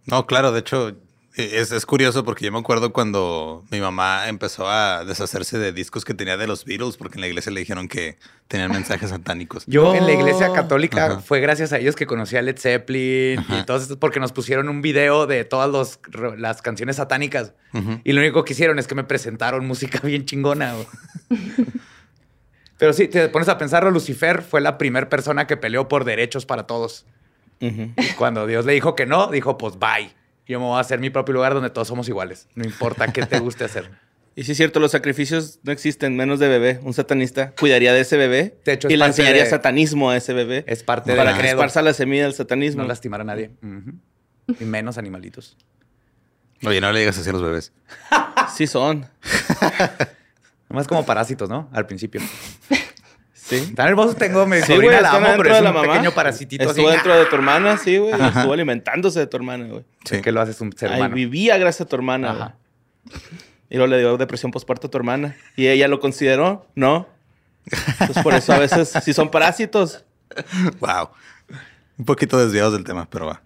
No, claro, de hecho, e, es, es curioso porque yo me acuerdo cuando mi mamá empezó a deshacerse de discos que tenía de los Beatles porque en la iglesia le dijeron que tenían mensajes satánicos. Yo en la iglesia católica Ajá. fue gracias a ellos que conocí a Led Zeppelin y todos estos porque nos pusieron un video de todas los- las canciones satánicas. Y lo único que hicieron es que me presentaron música bien chingona. Pero sí, te pones a pensarlo, Lucifer fue la primera persona que peleó por derechos para todos. Cuando Dios le dijo que no, dijo, pues bye. Yo me voy a hacer mi propio lugar donde todos somos iguales. No importa qué te guste hacer. Y sí es cierto, los sacrificios no existen, menos de bebé. Un satanista cuidaría de ese bebé De hecho, es y le enseñaría de- satanismo a ese bebé Es parte para del que credo. esparza la semilla del satanismo. No lastimar a nadie. Y menos animalitos. Oye, no le digas así a los bebés. Sí son. Nomás como parásitos, ¿no? Al principio. Sí. Tan hermoso tengo, mi Sí, sobrina güey, la amo, pero es un mamá. pequeño parasitito Estuvo así. dentro de tu hermana, sí, güey. Ajá. Estuvo alimentándose de tu hermana, güey. Sí. que lo haces un ser humano. vivía gracias a tu hermana, Ajá. güey. Y luego le dio depresión postparto a tu hermana. ¿Y ella lo consideró? No. Pues por eso a veces, si son parásitos, Wow. Un poquito desviados del tema, pero va.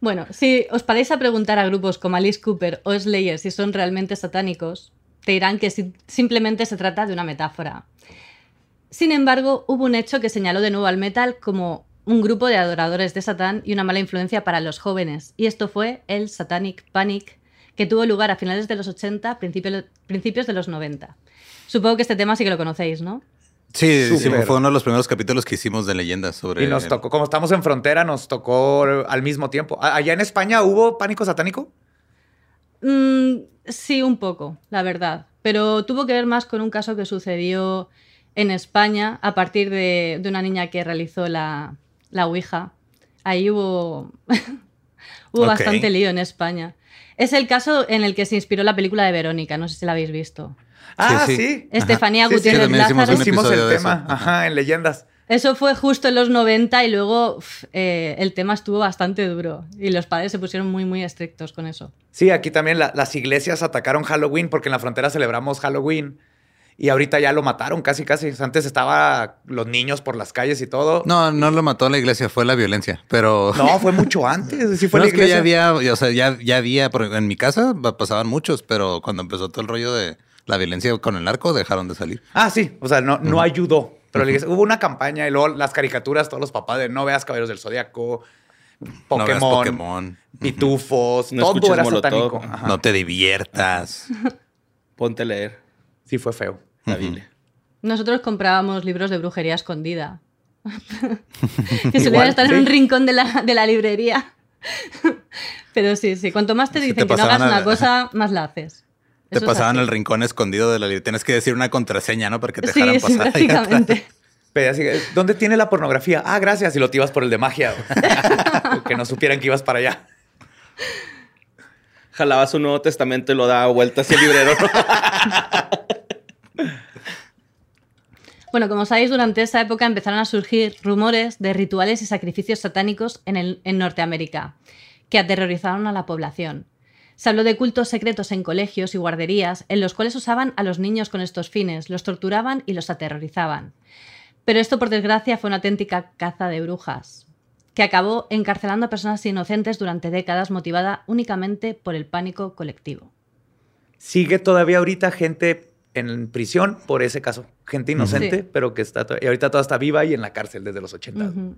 Bueno, si os paráis a preguntar a grupos como Alice Cooper o Slayer si son realmente satánicos, te dirán que si- simplemente se trata de una metáfora. Sin embargo, hubo un hecho que señaló de nuevo al metal como un grupo de adoradores de Satán y una mala influencia para los jóvenes, y esto fue el Satanic Panic, que tuvo lugar a finales de los 80, principio- principios de los 90. Supongo que este tema sí que lo conocéis, ¿no? Sí, sí, fue uno de los primeros capítulos que hicimos de leyendas sobre. Y nos el- tocó, como estamos en frontera, nos tocó al mismo tiempo. ¿A- ¿Allá en España hubo pánico satánico? Mm, sí, un poco, la verdad. Pero tuvo que ver más con un caso que sucedió en España a partir de, de una niña que realizó la, la Ouija. Ahí hubo, hubo bastante lío en España. Es el caso en el que se inspiró la película de Verónica, no sé si la habéis visto. Ah, sí. sí. Estefanía Sí, sí, Gutiérrez también hicimos Lázaro. Hicimos episodio el de tema, eso. ajá, en leyendas. Eso fue justo en los 90 y luego uf, eh, el tema estuvo bastante duro y los padres se pusieron muy, muy estrictos con eso. Sí, aquí también la- las iglesias atacaron Halloween porque en la frontera celebramos Halloween y ahorita ya lo mataron casi, casi. Antes estaba los niños por las calles y todo. No, no lo mató la iglesia, fue la violencia. Pero. No, fue mucho antes. Sí fue No, la es que ya iglesia. había, o sea, ya, ya había, porque en mi casa pa- pasaban muchos, pero cuando empezó todo el rollo de la violencia con el narco, dejaron de salir. Ah, sí. O sea, no, no ayudó. Pero la iglesia- hubo una campaña y luego las caricaturas, todos los papás de no veas Caballeros del Zodiaco, No veas Pokémon, Pokémon. Pitufos, No todo escuches era Molotov. satánico. Ajá. No te diviertas. ponte a leer Sí, fue feo. la. Biblia. Nosotros comprábamos libros de brujería escondida. que Igual, solían estar en sí. un rincón de la, de la librería. Pero sí, sí. Cuanto más te Sí, dicen te que no hagas una cosa, más la haces. Te Eso pasaban el rincón escondido de la librería. Tienes que decir una contraseña, ¿no? Para que te Sí, dejaran sí, pasar. Pero así, ¿dónde tiene la pornografía? Ah, gracias. Y lo te ibas por el de magia. que no supieran que ibas para allá. Jalaba su Nuevo Testamento y lo daba vuelta hacia el librero. Bueno, como sabéis, durante esa época empezaron a surgir rumores de rituales y sacrificios satánicos en, el- en Norteamérica, que aterrorizaron a la población. Se habló de cultos secretos en colegios y guarderías, en los cuales usaban a los niños con estos fines, los torturaban y los aterrorizaban. Pero esto, por desgracia, fue una auténtica caza de brujas, que acabó encarcelando a personas inocentes durante décadas, motivada únicamente por el pánico colectivo. Sigue todavía ahorita gente en prisión por ese caso. Gente inocente, Sí. pero que está... Y ahorita toda está viva y en la cárcel desde los 80. Ujú.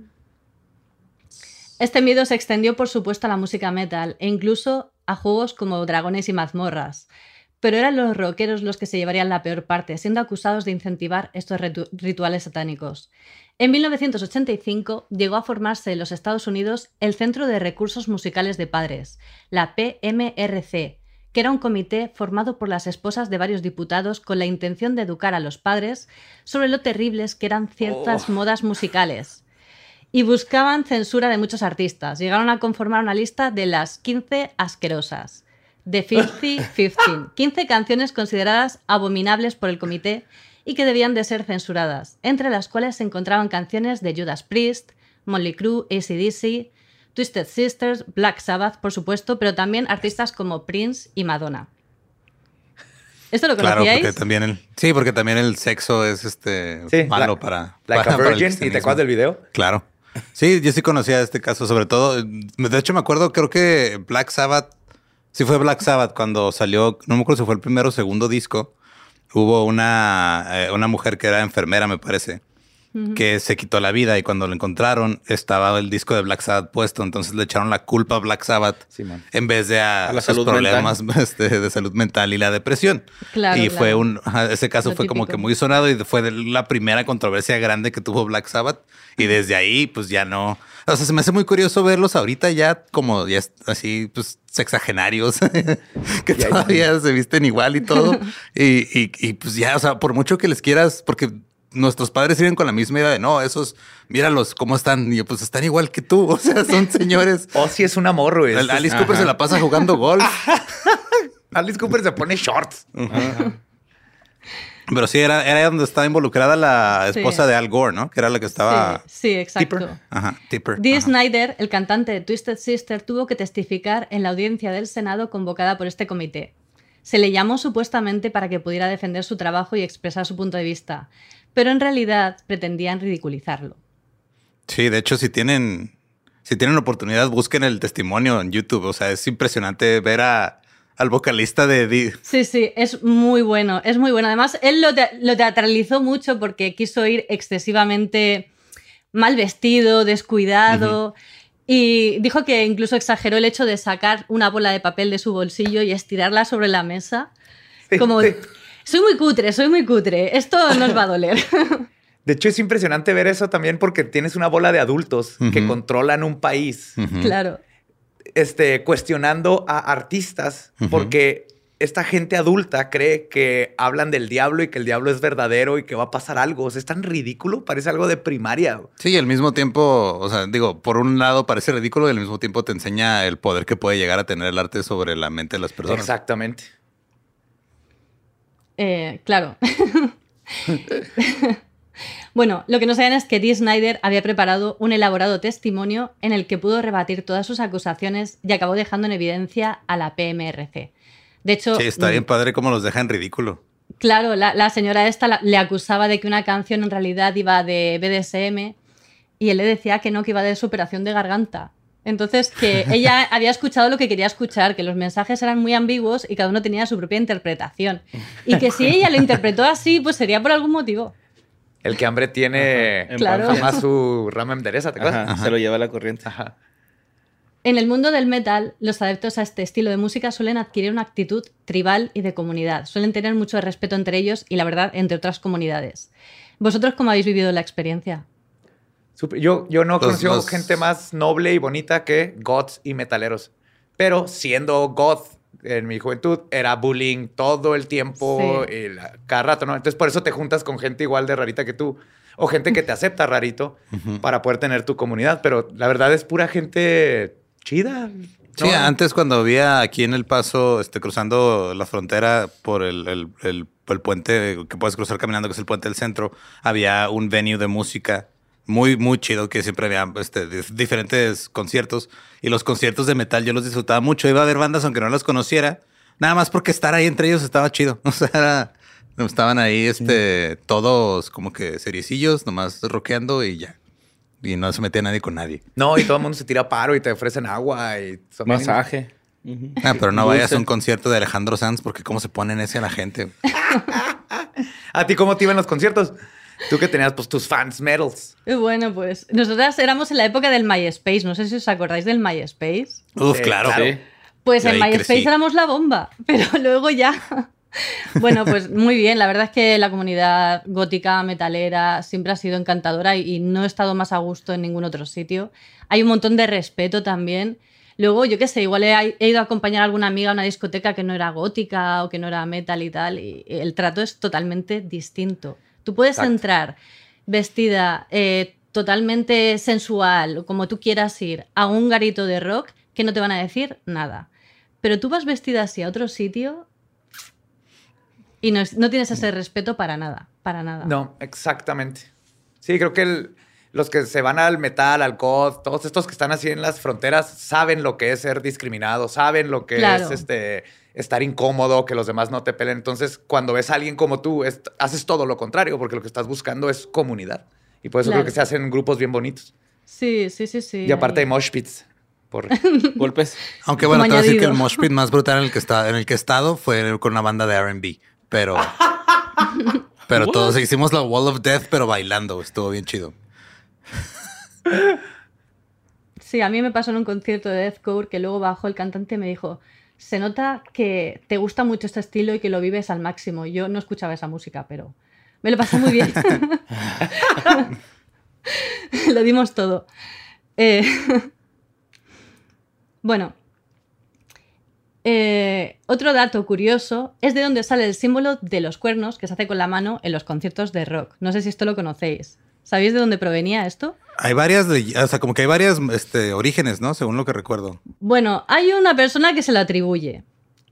Este miedo se extendió, por supuesto, a la música metal e incluso a juegos como Dragones y Mazmorras. Pero eran los rockeros los que se llevarían la peor parte, siendo acusados de incentivar estos ritu- rituales satánicos. En 1985 llegó a formarse en los Estados Unidos el Centro de Recursos Musicales de Padres, la PMRC, que era un comité formado por las esposas de varios diputados con la intención de educar a los padres sobre lo terribles que eran ciertas modas musicales. Y buscaban censura de muchos artistas. Llegaron a conformar una lista de las 15 asquerosas. The Filthy 15. 15 canciones consideradas abominables por el comité y que debían de ser censuradas, entre las cuales se encontraban canciones de Judas Priest, Molly Crew, ACDC, Twisted Sisters, Black Sabbath, por supuesto, pero también artistas como Prince y Madonna. ¿Esto lo Claro, conocíais? porque también el, sí, porque también el sexo es este Sí, malo la- para, Like para- a para el Virgin, ¿y te acuerdas del video? Claro. Sí, yo sí conocía este caso, sobre todo. De hecho, me acuerdo, creo que Black Sabbath, sí fue Black Sabbath cuando salió, no me acuerdo si fue el primero o segundo disco. Hubo una, eh, una mujer que era enfermera, me parece, que se quitó la vida y cuando lo encontraron estaba el disco de Black Sabbath puesto. Entonces le echaron la culpa a Black Sabbath Simón. en vez de a, A la sus salud problemas este, de salud mental y la depresión. Claro, y claro. fue un, ese caso Lo fue como típico. que muy sonado y fue de la primera controversia grande que tuvo Black Sabbath. Y desde ahí, pues ya no. O sea, se me hace muy curioso verlos ahorita ya como ya es- así, pues sexagenarios, que Ya- todavía se visten igual y todo. y, y, y, pues ya, o sea, por mucho que les quieras, porque nuestros padres siguen con la misma idea de no, esos, míralos cómo están. Y yo, pues están igual que tú. O sea, son señores. O si es un amor, güey. Alice Cooper se la pasa jugando golf. Alice Cooper se pone shorts. Pero sí, era, era donde estaba involucrada la Sí. esposa de Al Gore, ¿no? Que era la que estaba. Sí, sí, exacto. Tipper. Ajá, Tipper. Dee ajá. Snyder, el cantante de Twisted Sister, tuvo que testificar en la audiencia del Senado convocada por este comité. Se le llamó supuestamente para que pudiera defender su trabajo y expresar su punto de vista, pero en realidad pretendían ridiculizarlo. Sí, de hecho, si tienen, si tienen oportunidad, busquen el testimonio en YouTube. O sea, es impresionante ver a, al vocalista de Dee. Sí, sí, es muy bueno, es muy bueno. Además, él lo, te- lo teatralizó mucho porque quiso ir excesivamente mal vestido, descuidado. Y dijo que incluso exageró el hecho de sacar una bola de papel de su bolsillo y estirarla sobre la mesa. Como, Sí. Soy muy cutre, soy muy cutre, esto no os va a doler. De hecho, es impresionante ver eso también porque tienes una bola de adultos que controlan un país, claro. este, cuestionando a artistas porque esta gente adulta cree que hablan del diablo y que el diablo es verdadero y que va a pasar algo. O sea, es tan ridículo, parece algo de primaria. Sí, y al mismo tiempo, o sea, digo, por un lado parece ridículo y al mismo tiempo te enseña el poder que puede llegar a tener el arte sobre la mente de las personas. Exactamente. Eh, claro. bueno, lo que no saben es que Dee Snyder había preparado un elaborado testimonio en el que pudo rebatir todas sus acusaciones y acabó dejando en evidencia a la PMRC. De hecho, Sí, está mm, bien padre cómo los deja en ridículo. Claro, la, la señora esta la- le acusaba de que una canción en realidad iba de BDSM y él le decía que no, que iba de superación de garganta. Entonces, que ella había escuchado lo que quería escuchar, que los mensajes eran muy ambiguos y cada uno tenía su propia interpretación. Y que si ella lo interpretó así, pues sería por algún motivo. El que hambre tiene En Claro. Jamás su rama endereza, ¿te acuerdas? Ajá, Se lo lleva la corriente. Ajá. En el mundo del metal, los adeptos a este estilo de música suelen adquirir una actitud tribal y de comunidad. Suelen tener mucho respeto entre ellos y, la verdad, entre otras comunidades. ¿Vosotros cómo habéis vivido la experiencia? Yo, yo no conocí los- gente más noble y bonita que goths y metaleros. Pero siendo goth en mi juventud, era bullying todo el tiempo, Sí. y la- cada rato, ¿no? Entonces por eso te juntas con gente igual de rarita que tú. O gente que te acepta rarito para poder tener tu comunidad. Pero la verdad es pura gente chida. Sí, ¿no? antes cuando había aquí en El Paso, este, cruzando la frontera por el, el- el- el puente que puedes cruzar caminando, que es el puente del centro, había un venue de música muy, muy chido, que siempre había este, dif- diferentes conciertos. Y los conciertos de metal yo los disfrutaba mucho. Iba a ver bandas aunque no las conociera, nada más porque estar ahí entre ellos estaba chido. O sea, era- estaban ahí este, todos como que seriecillos, nomás rockeando y ya. Y no se metía nadie con nadie. No, y todo el mundo se tira paro y te ofrecen agua y Masaje. Ah, pero no vayas a un concierto de Alejandro Sanz porque cómo se ponen ese a la gente. ¿A ti cómo te iban los conciertos? Tú que tenías pues tus fans medals. Eh, Bueno, pues nosotras éramos en la época del MySpace. No sé si os acordáis del MySpace. Uf, Sí, claro. claro. Sí. Pues Yo en MySpace crecí. éramos la bomba, pero luego ya. Bueno, pues muy bien. La verdad es que la comunidad gótica, metalera, siempre ha sido encantadora y, y no he estado más a gusto en ningún otro sitio. Hay un montón de respeto también. Luego, yo qué sé, igual he, he ido a acompañar a alguna amiga a una discoteca que no era gótica o que no era metal y tal, y el trato es totalmente distinto. Tú puedes Exacto. entrar vestida eh, totalmente sensual, como tú quieras ir, a un garito de rock que no te van a decir nada. Pero tú vas vestida así a otro sitio y no, es- no tienes ese respeto para nada, para nada. No, exactamente. Sí, creo que el- los que se van al metal, al goth, todos estos que están así en las fronteras saben lo que es ser discriminado, saben lo que Claro. es este estar incómodo, que los demás no te pelen. Entonces, cuando ves a alguien como tú, es- haces todo lo contrario, porque lo que estás buscando es comunidad. Y por eso Claro. creo que se hacen grupos bien bonitos. Sí, sí, sí, sí. y aparte hay mosh pits. Por... Golpes. Aunque bueno, te Como voy a decir que el mosh pit más brutal en el que está, en el que he estado fue con una banda de R&B, pero pero todos hicimos la Wall of Death pero bailando, estuvo bien chido. Sí, a mí me pasó en un concierto de deathcore que luego bajó el cantante y me dijo, se nota que te gusta mucho este estilo y que lo vives al máximo. Yo no escuchaba esa música, pero me lo pasé muy bien. lo dimos todo. Eh, bueno, eh, otro dato curioso es de dónde sale el símbolo de los cuernos que se hace con la mano en los conciertos de rock. No sé si esto lo conocéis. ¿Sabéis de dónde provenía esto? Hay varias, o sea, como que hay varias este, orígenes, ¿no? Según lo que recuerdo. Bueno, hay una persona que se lo atribuye.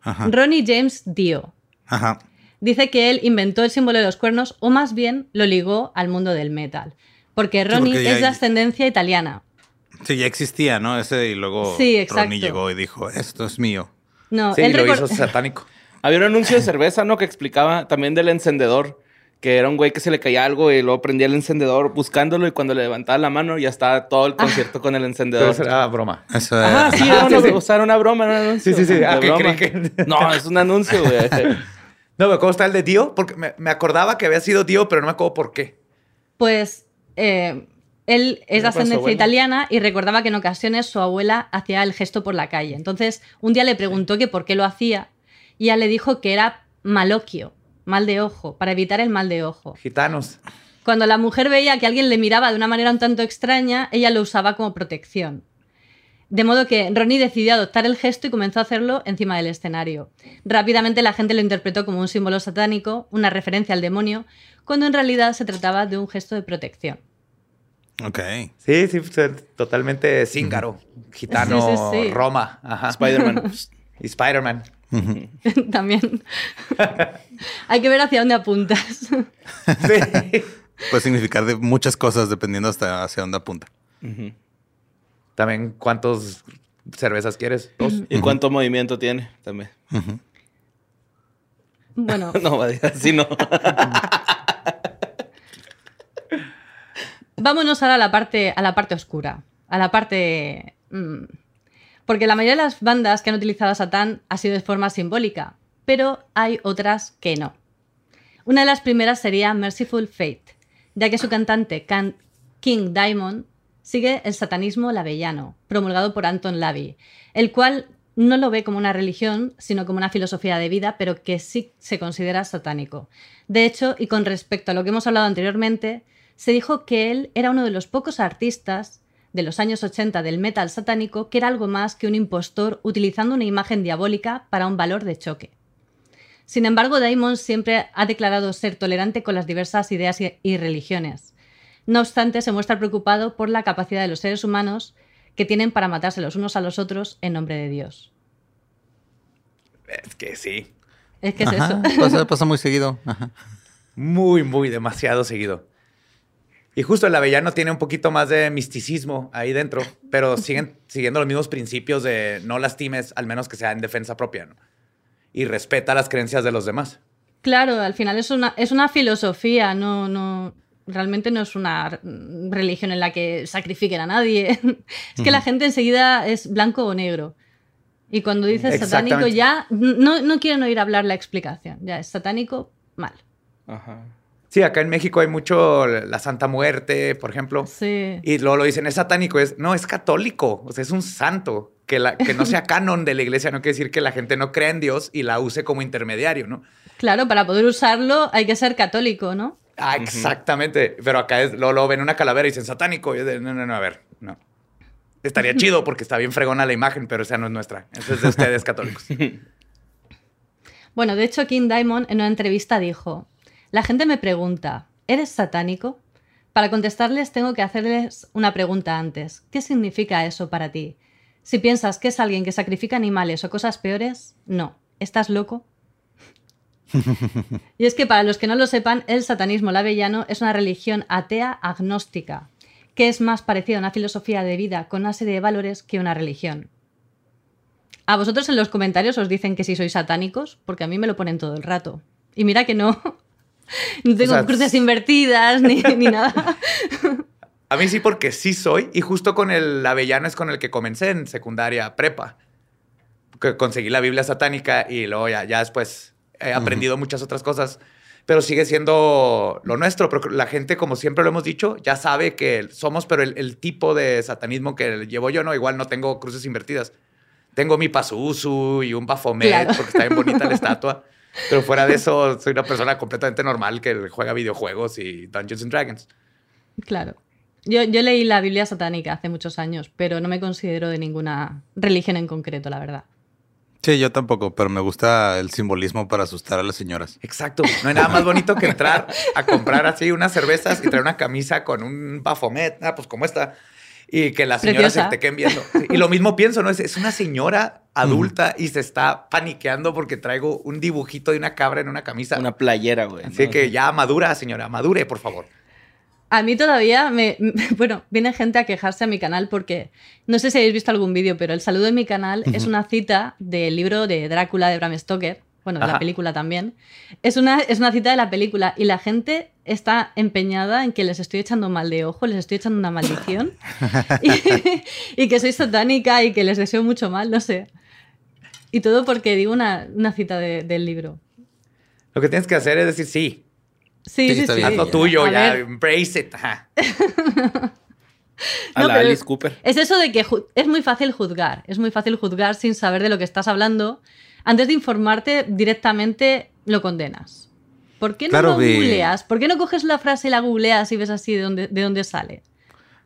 Ajá. Ronnie James Dio. Ajá. Dice que él inventó el símbolo de los cuernos o más bien lo ligó al mundo del metal. Porque Ronnie porque es de hay- ascendencia italiana. Sí, ya existía, ¿no? Ese y luego Sí, exacto. Ronnie llegó y dijo, esto es mío. No, Sí, él lo hizo satánico. Había un anuncio de cerveza, ¿no? Que explicaba también del encendedor. Que era un güey que se le caía algo y luego prendía el encendedor buscándolo y cuando le levantaba la mano ya estaba todo el concierto con el encendedor. eso era broma. Eso Ajá, es- sí, era una, sí, sí. o sea, era una broma, era un anuncio. Sí, sí, sí. Ah, que broma. creí que- No, es un anuncio, güey. No, pero ¿cómo está el de Dio? Porque me, me acordaba que había sido Dio, pero no me acuerdo por qué. Pues eh, él es de ascendencia italiana y recordaba que en ocasiones su abuela hacía el gesto por la calle. Entonces, un día le preguntó que por qué lo hacía y ella le dijo que era maloquio, mal de ojo, para evitar el mal de ojo. Gitanos. Cuando la mujer veía que alguien le miraba de una manera un tanto extraña, ella lo usaba como protección. De modo que Ronnie decidió adoptar el gesto y comenzó a hacerlo encima del escenario. Rápidamente la gente lo interpretó como un símbolo satánico, una referencia al demonio, cuando en realidad se trataba de un gesto de protección. Ok. Sí, sí, totalmente cíngaro. Gitano, Sí, sí, sí. Roma. Spider-Man. Y Spider-Man. También. Hay que ver hacia dónde apuntas. Sí. Puede significar de muchas cosas dependiendo hasta hacia dónde apunta. También, ¿cuántas cervezas quieres? Dos. ¿Y cuánto movimiento tiene? También. Bueno, No, va a decir así, no. Vámonos ahora a la parte, a la parte oscura, a la parte... mm, porque la mayoría de las bandas que han utilizado a Satán ha sido de forma simbólica, pero hay otras que no. Una de las primeras sería Merciful Fate, ya que su cantante Can- King Diamond sigue el satanismo lavellano, promulgado por Anton LaVey, el cual no lo ve como una religión, sino como una filosofía de vida, pero que sí se considera satánico. De hecho, y con respecto a lo que hemos hablado anteriormente, se dijo que él era uno de los pocos artistas de los años 80 del metal satánico que era algo más que un impostor utilizando una imagen diabólica para un valor de choque. Sin embargo, Daimon siempre ha declarado ser tolerante con las diversas ideas y- y religiones. No obstante, se muestra preocupado por la capacidad de los seres humanos que tienen para matarse los unos a los otros en nombre de Dios. Es que sí. Es que es Ajá, eso. Pasa, pasa muy seguido. Ajá. Muy, muy demasiado seguido. Y justo el avellano tiene un poquito más de misticismo ahí dentro, pero siguen siguiendo los mismos principios de no lastimes, al menos que sea en defensa propia, ¿no? Y respeta las creencias de los demás. Claro, al final es una, es una filosofía, no, no, realmente no es una religión en la que sacrifiquen a nadie. es que la gente enseguida es blanco o negro. Y cuando dices satánico ya no, no quieren oír hablar la explicación. Ya es satánico, mal. Ajá. Sí, acá en México hay mucho la Santa Muerte, por ejemplo. Sí. Y luego lo dicen, es satánico, es, no, es católico, o sea, es un santo. Que, la, que no sea canon de la iglesia no quiere decir que la gente no crea en Dios y la use como intermediario, ¿no? Claro, para poder usarlo hay que ser católico, ¿no? Ah, exactamente. Pero acá es, luego, luego ven una calavera y dicen satánico. Y es de, no, no, no, a ver, no. estaría chido porque está bien fregona la imagen, pero esa no es nuestra. Esa es de ustedes católicos. Bueno, de hecho, King Diamond en una entrevista dijo: La gente me pregunta, ¿eres satánico? Para contestarles, tengo que hacerles una pregunta antes. ¿Qué significa eso para ti? Si piensas que es alguien que sacrifica animales o cosas peores, no. ¿Estás loco? y es que para los que no lo sepan, el satanismo lavellano es una religión atea agnóstica, que es más parecida a una filosofía de vida con una serie de valores que una religión. A vosotros en los comentarios os dicen que si sois satánicos, porque a mí me lo ponen todo el rato. Y mira que no. No tengo O sea, cruces invertidas ni, ni nada. A mí sí, porque sí soy. Y justo con el avellano es con el que comencé en secundaria prepa. Que conseguí la Biblia satánica y luego ya, ya después he aprendido muchas otras cosas. Pero sigue siendo lo nuestro. Pero la gente, como siempre lo hemos dicho, ya sabe que somos, pero el, el tipo de satanismo que llevo yo, no, igual no tengo cruces invertidas. Tengo mi Pazuzu y un Baphomet Claro. porque está bien bonita la estatua. Pero fuera de eso, soy una persona completamente normal que juega videojuegos y Dungeons and Dragons. Claro. Yo, yo leí la Biblia satánica hace muchos años, pero no me considero de ninguna religión en concreto, la verdad. Sí, yo tampoco, pero me gusta el simbolismo para asustar a las señoras. Exacto. No hay nada más bonito que entrar a comprar así unas cervezas y traer una camisa con un Baphomet, ah, pues como esta, y que las señoras se Preciosa. te queden viendo. Y lo mismo pienso, ¿no? Es, es una señora adulta y se está paniqueando porque traigo un dibujito de una cabra en una camisa. Una playera, güey. Así ¿no? que ya madura, señora, madure, por favor. A mí todavía me. Bueno, viene gente a quejarse a mi canal porque. No sé si habéis visto algún vídeo, pero el saludo en mi canal es una cita del libro de Drácula de Bram Stoker. Bueno, de la película también. Es una, es una cita de la película y la gente está empeñada en que les estoy echando mal de ojo, les estoy echando una maldición y, y que soy satánica y que les deseo mucho mal, no sé. Y todo porque digo una, una cita de- del libro. Lo que tienes que hacer es decir sí, Sí, Sí, sí, está sí. bien. haz lo tuyo, A ya, ver, embrace it. Ajá. A No, la Alice Cooper. Es eso de que es muy fácil juzgar, es muy fácil juzgar sin saber de lo que estás hablando. Antes de informarte, directamente lo condenas. ¿Por qué no Claro, lo googleas? ¿Por qué no coges la frase y la googleas y ves así de dónde, de dónde sale?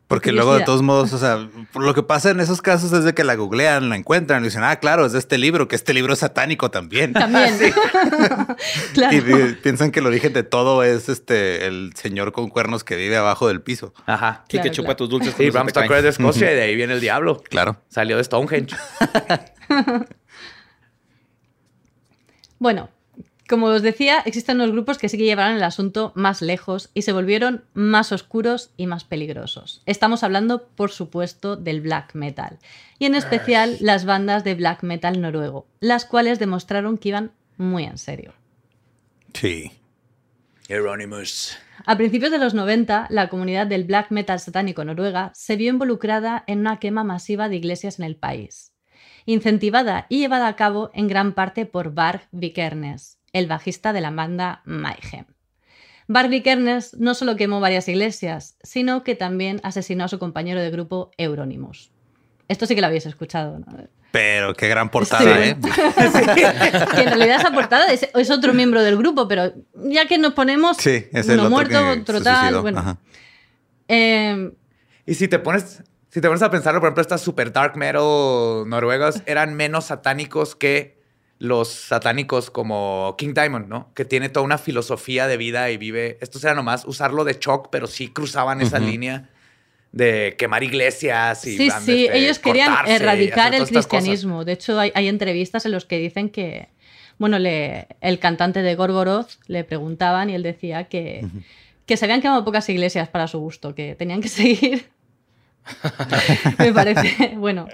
Porque luego, de todos modos, o sea, lo que pasa en esos casos es de que la googlean, la encuentran y dicen, ah, claro, es de este libro, que este libro es satánico también. También. claro. Y pi- piensan que el origen de todo es este el señor con cuernos que vive abajo del piso. Ajá. Claro, que chupa claro. tus dulces. Se Bram. Stoker es de Escocia y de ahí viene el diablo. Claro. Salió de Stonehenge. Bueno, como os decía, existen unos grupos que sí que llevaron el asunto más lejos y se volvieron más oscuros y más peligrosos. Estamos hablando, por supuesto, del black metal, y en especial las bandas de black metal noruego, las cuales demostraron que iban muy en serio. Sí. Euronymous. A principios de los 90, la comunidad del black metal satánico noruega se vio involucrada en una quema masiva de iglesias en el país, incentivada y llevada a cabo en gran parte por Varg Vikernes, el bajista de la banda Mayhem. Varg Vikernes no solo quemó varias iglesias, sino que también asesinó a su compañero de grupo Euronymous. Esto sí que lo habéis escuchado, ¿no? Pero qué gran portada, Sí. ¿eh? que en realidad esa portada es, es otro miembro del grupo, pero ya que nos ponemos Sí, es el uno otro muerto, otro tal, bueno. Eh, Y si te pones, si te pones a pensarlo, por ejemplo, estas super dark metal noruegas eran menos satánicos que los satánicos como King Diamond, ¿no? Que tiene toda una filosofía de vida y vive. Estos era nomás usarlo de shock, pero sí cruzaban esa línea de quemar iglesias y sí, van, sí, este, ellos querían erradicar el cristianismo. De hecho, hay, hay entrevistas en las que dicen que, bueno, le- el cantante de Gorgoroth le preguntaban y él decía que, que se habían quemado pocas iglesias para su gusto, que tenían que seguir. Me parece, bueno,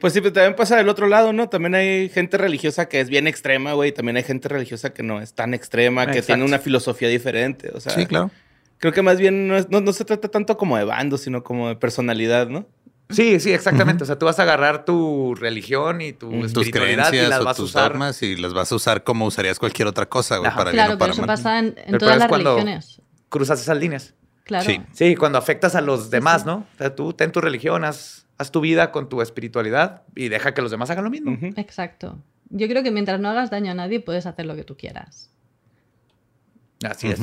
Pues sí, pero también pasa del otro lado, ¿no? También hay gente religiosa que es bien extrema, güey. También hay gente religiosa que no es tan extrema, que Exacto. tiene una filosofía diferente. O sea, Sí, claro. creo que más bien no, es- no, no se trata tanto como de bando, sino como de personalidad, ¿no? Sí, sí, exactamente. O sea, tú vas a agarrar tu religión y tu Tus Tus espiritualidad y creencias las o vas a tus usar. dogmas y las vas a usar como usarías cualquier otra cosa, güey, para bien claro, o pero para eso mal. pasa en, en todas las religiones. Cruzas esas líneas. Claro. Sí. Sí, cuando afectas a los demás, ¿no? O sea, tú ten tu religión, haz, haz tu vida con tu espiritualidad y deja que los demás hagan lo mismo. Exacto. Yo creo que mientras no hagas daño a nadie, puedes hacer lo que tú quieras. Así es.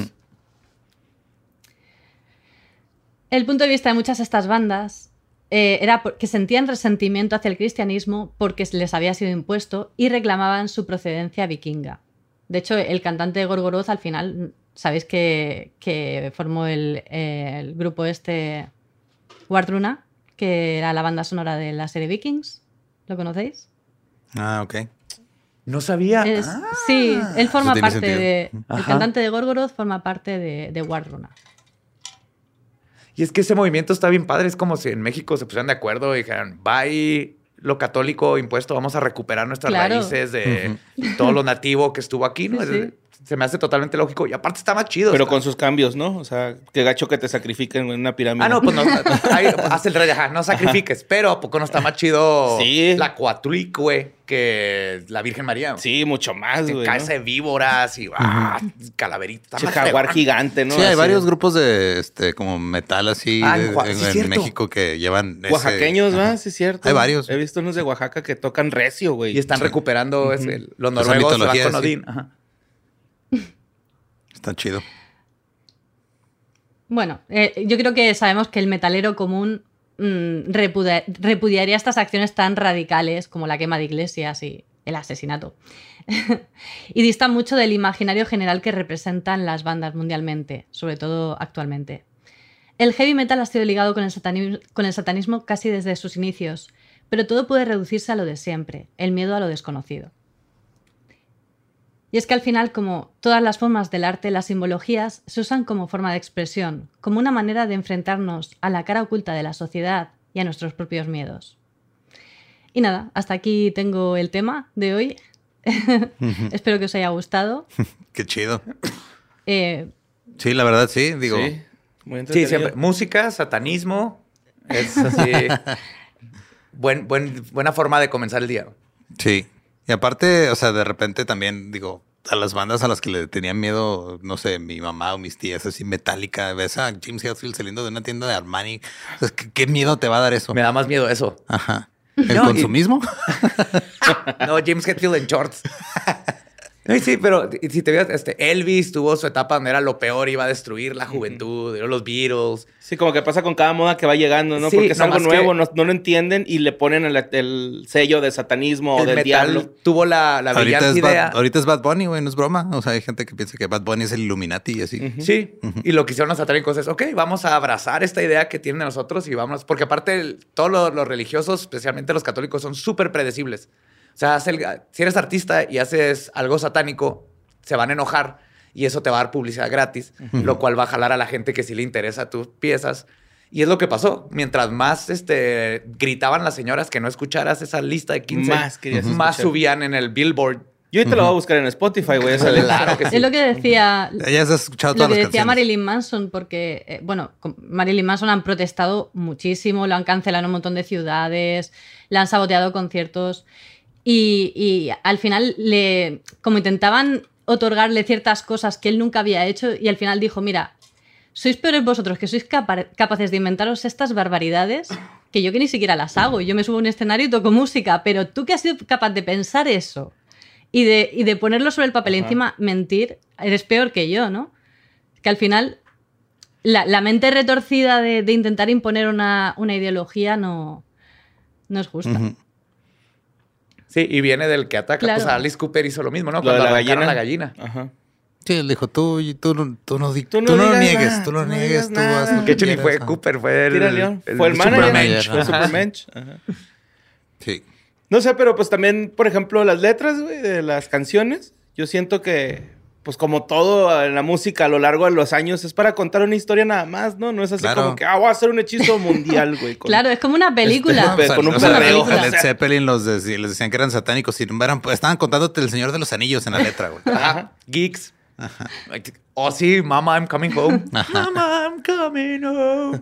El punto de vista de muchas de estas bandas eh, era que sentían resentimiento hacia el cristianismo porque les había sido impuesto y reclamaban su procedencia vikinga. De hecho, el cantante Gorgoroth al final, sabéis que, que formó el, el grupo este Wardruna, que era la banda sonora de la serie Vikings. ¿Lo conocéis? Ah, ok. No sabía. Es- Ah. sí, él forma parte de. El cantante de Gorgoroth forma parte de, de Wardruna. Y es que ese movimiento está bien padre. Es como si en México se pusieran de acuerdo y dijeran, bye lo católico impuesto, vamos a recuperar nuestras Claro. raíces de todo lo nativo que estuvo aquí. ¿no? Sí, Es- sí. Se me hace totalmente lógico. Y aparte está más chido. Pero está- con sus cambios, ¿no? O sea, qué gacho que te sacrifiquen en una pirámide. Ah, no, pues no. ahí hace el rey, ajá, no sacrifiques. Pero ¿a poco no está más chido Sí. la Cuatlic, güey, que la Virgen María? Sí, mucho más, Que güey. cae ¿no? de víboras y ah, más jaguar gigante, ¿no? sí, hay Así. varios grupos de este como metal así Ah, de- en sí, en. México que llevan ese- Oaxaqueños, Ajá. ¿verdad? Sí, es cierto. Hay varios. He visto unos de Oaxaca que tocan recio, güey. Y están recuperando ese- los noruegos se van con sí. Odín. Ajá. Está chido. Bueno, eh, yo creo que sabemos que el metalero común mm, repudia- repudiaría estas acciones tan radicales como la quema de iglesias y el asesinato. y dista mucho del imaginario general que representan las bandas mundialmente, sobre todo actualmente. El heavy metal ha sido ligado con el satanismo casi desde sus inicios, pero todo puede reducirse a lo de siempre, el miedo a lo desconocido. Y es que al final, como todas las formas del arte, las simbologías se usan como forma de expresión, como una manera de enfrentarnos a la cara oculta de la sociedad y a nuestros propios miedos. Y nada, hasta aquí tengo el tema de hoy. Espero que os haya gustado. Qué chido. Eh, Sí, la verdad sí, digo. Sí, muy Sí, entretenido. siempre. Música, satanismo. Es así. buen, buen, buena forma de comenzar el día. Sí. Y aparte, o sea, de repente también, digo, a las bandas a las que le tenían miedo, no sé, mi mamá o mis tías, así metálica, ves a James Hetfield saliendo de una tienda de Armani. O sea, ¿qué, qué miedo te va a dar eso? Me da más miedo eso. Ajá. ¿El No, y- consumismo? No, James Hetfield en shorts. Ay, sí, pero si te veas, este, Elvis tuvo su etapa donde era lo peor, iba a destruir la juventud, eran los Beatles. Sí, como que pasa con cada moda que va llegando, ¿no? Sí, Porque es algo nuevo, no, no lo entienden y le ponen el, el sello de satanismo o el del metal diablo. tuvo la, la ahorita, brillante es Bad, idea. ahorita es Bad Bunny, güey, no es broma. O sea, hay gente que piensa que Bad Bunny es el Illuminati y así. Sí, y lo que hicieron los satánicos es, ok, vamos a abrazar esta idea que tienen de nosotros y vamos, porque aparte el- todos los, los religiosos, especialmente los católicos, son súper predecibles. O sea, el- si eres artista y haces algo satánico, se van a enojar y eso te va a dar publicidad gratis, lo cual va a jalar a la gente que sí le interesa tus piezas. Y es lo que pasó. Mientras más este, gritaban las señoras que no escucharas esa lista de 15, Más querías más escuchar. subían en el Billboard. Yo ahorita lo voy a buscar en Spotify, güey. Claro que sí. Es lo que decía, Ya has escuchado lo todas que las decía canciones. Marilyn Manson, porque, eh, bueno, Marilyn Manson han protestado muchísimo, lo han cancelado en un montón de ciudades, le han saboteado conciertos y, y al final, le, como intentaban otorgarle ciertas cosas que él nunca había hecho, y al final dijo, mira, sois peores vosotros que sois capa- capaces de inventaros estas barbaridades que yo que ni siquiera las hago. Yo me subo a un escenario y toco música, pero tú que has sido capaz de pensar eso y de, y de ponerlo sobre el papel y encima mentir, eres peor que yo, ¿no? Que al final la, la mente retorcida de, de intentar imponer una, una ideología no, no es justa. Sí, y viene del que ataca. Claro. Pues Alice Cooper hizo lo mismo, ¿no? Lo Cuando la gallina. la gallina. Ajá. Sí, él dijo, tú, tú, no- tú no, Tú tú no no niegues, nada, tú lo tú no niegues, tú lo Que hecho ni fue ajá. Cooper, fue el, Tira León. el Fue el manager. Fue ajá. Supermensch. Ajá. Sí. No sé, pero pues también, por ejemplo, las letras, güey, de las canciones, yo siento que, pues como todo en la música a lo largo de los años, es para contar una historia nada más, ¿no? No es así Claro. como que, ah, voy a hacer un hechizo mundial, güey. con- Claro, es como una película. Este, con un o perreo. Led Zeppelin los de- les decían que eran satánicos y eran, pues, estaban contándote el Señor de los Anillos en la letra, güey. Ajá. Geeks. Like, Oh, sí, Mama, I'm coming home. Mama, I'm coming home.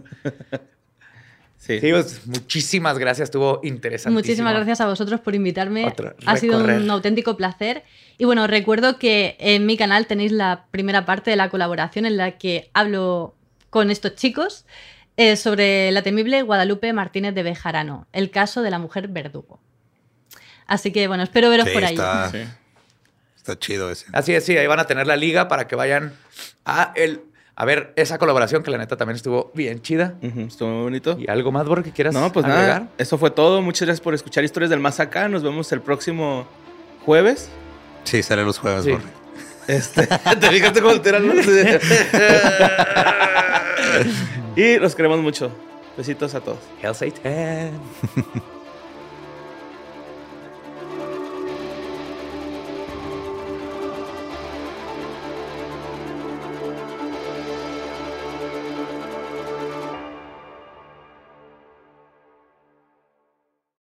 Sí. Sí, pues, muchísimas gracias. Estuvo interesante. Muchísimas gracias a vosotros por invitarme. Otro ha sido un auténtico placer. Y bueno, recuerdo que en mi canal tenéis la primera parte de la colaboración en la que hablo con estos chicos eh, sobre la temible Guadalupe Martínez de Bejarano, el caso de la mujer verdugo. Así que bueno, espero veros Sí, por ahí. está, Sí. está chido ese. Así es, sí, ahí van a tener la liga para que vayan a el a ver esa colaboración que la neta también estuvo bien chida. Estuvo muy bonito. ¿Y algo más, Borre, que quieras No, pues agregar? nada. Eso fue todo. Muchas gracias por escuchar historias del más acá. Nos vemos el próximo jueves. Sí, sale los jueves, Sí. Borre. Este, ¿Te fijaste cómo te y los queremos mucho. Besitos a todos. Hell Satan.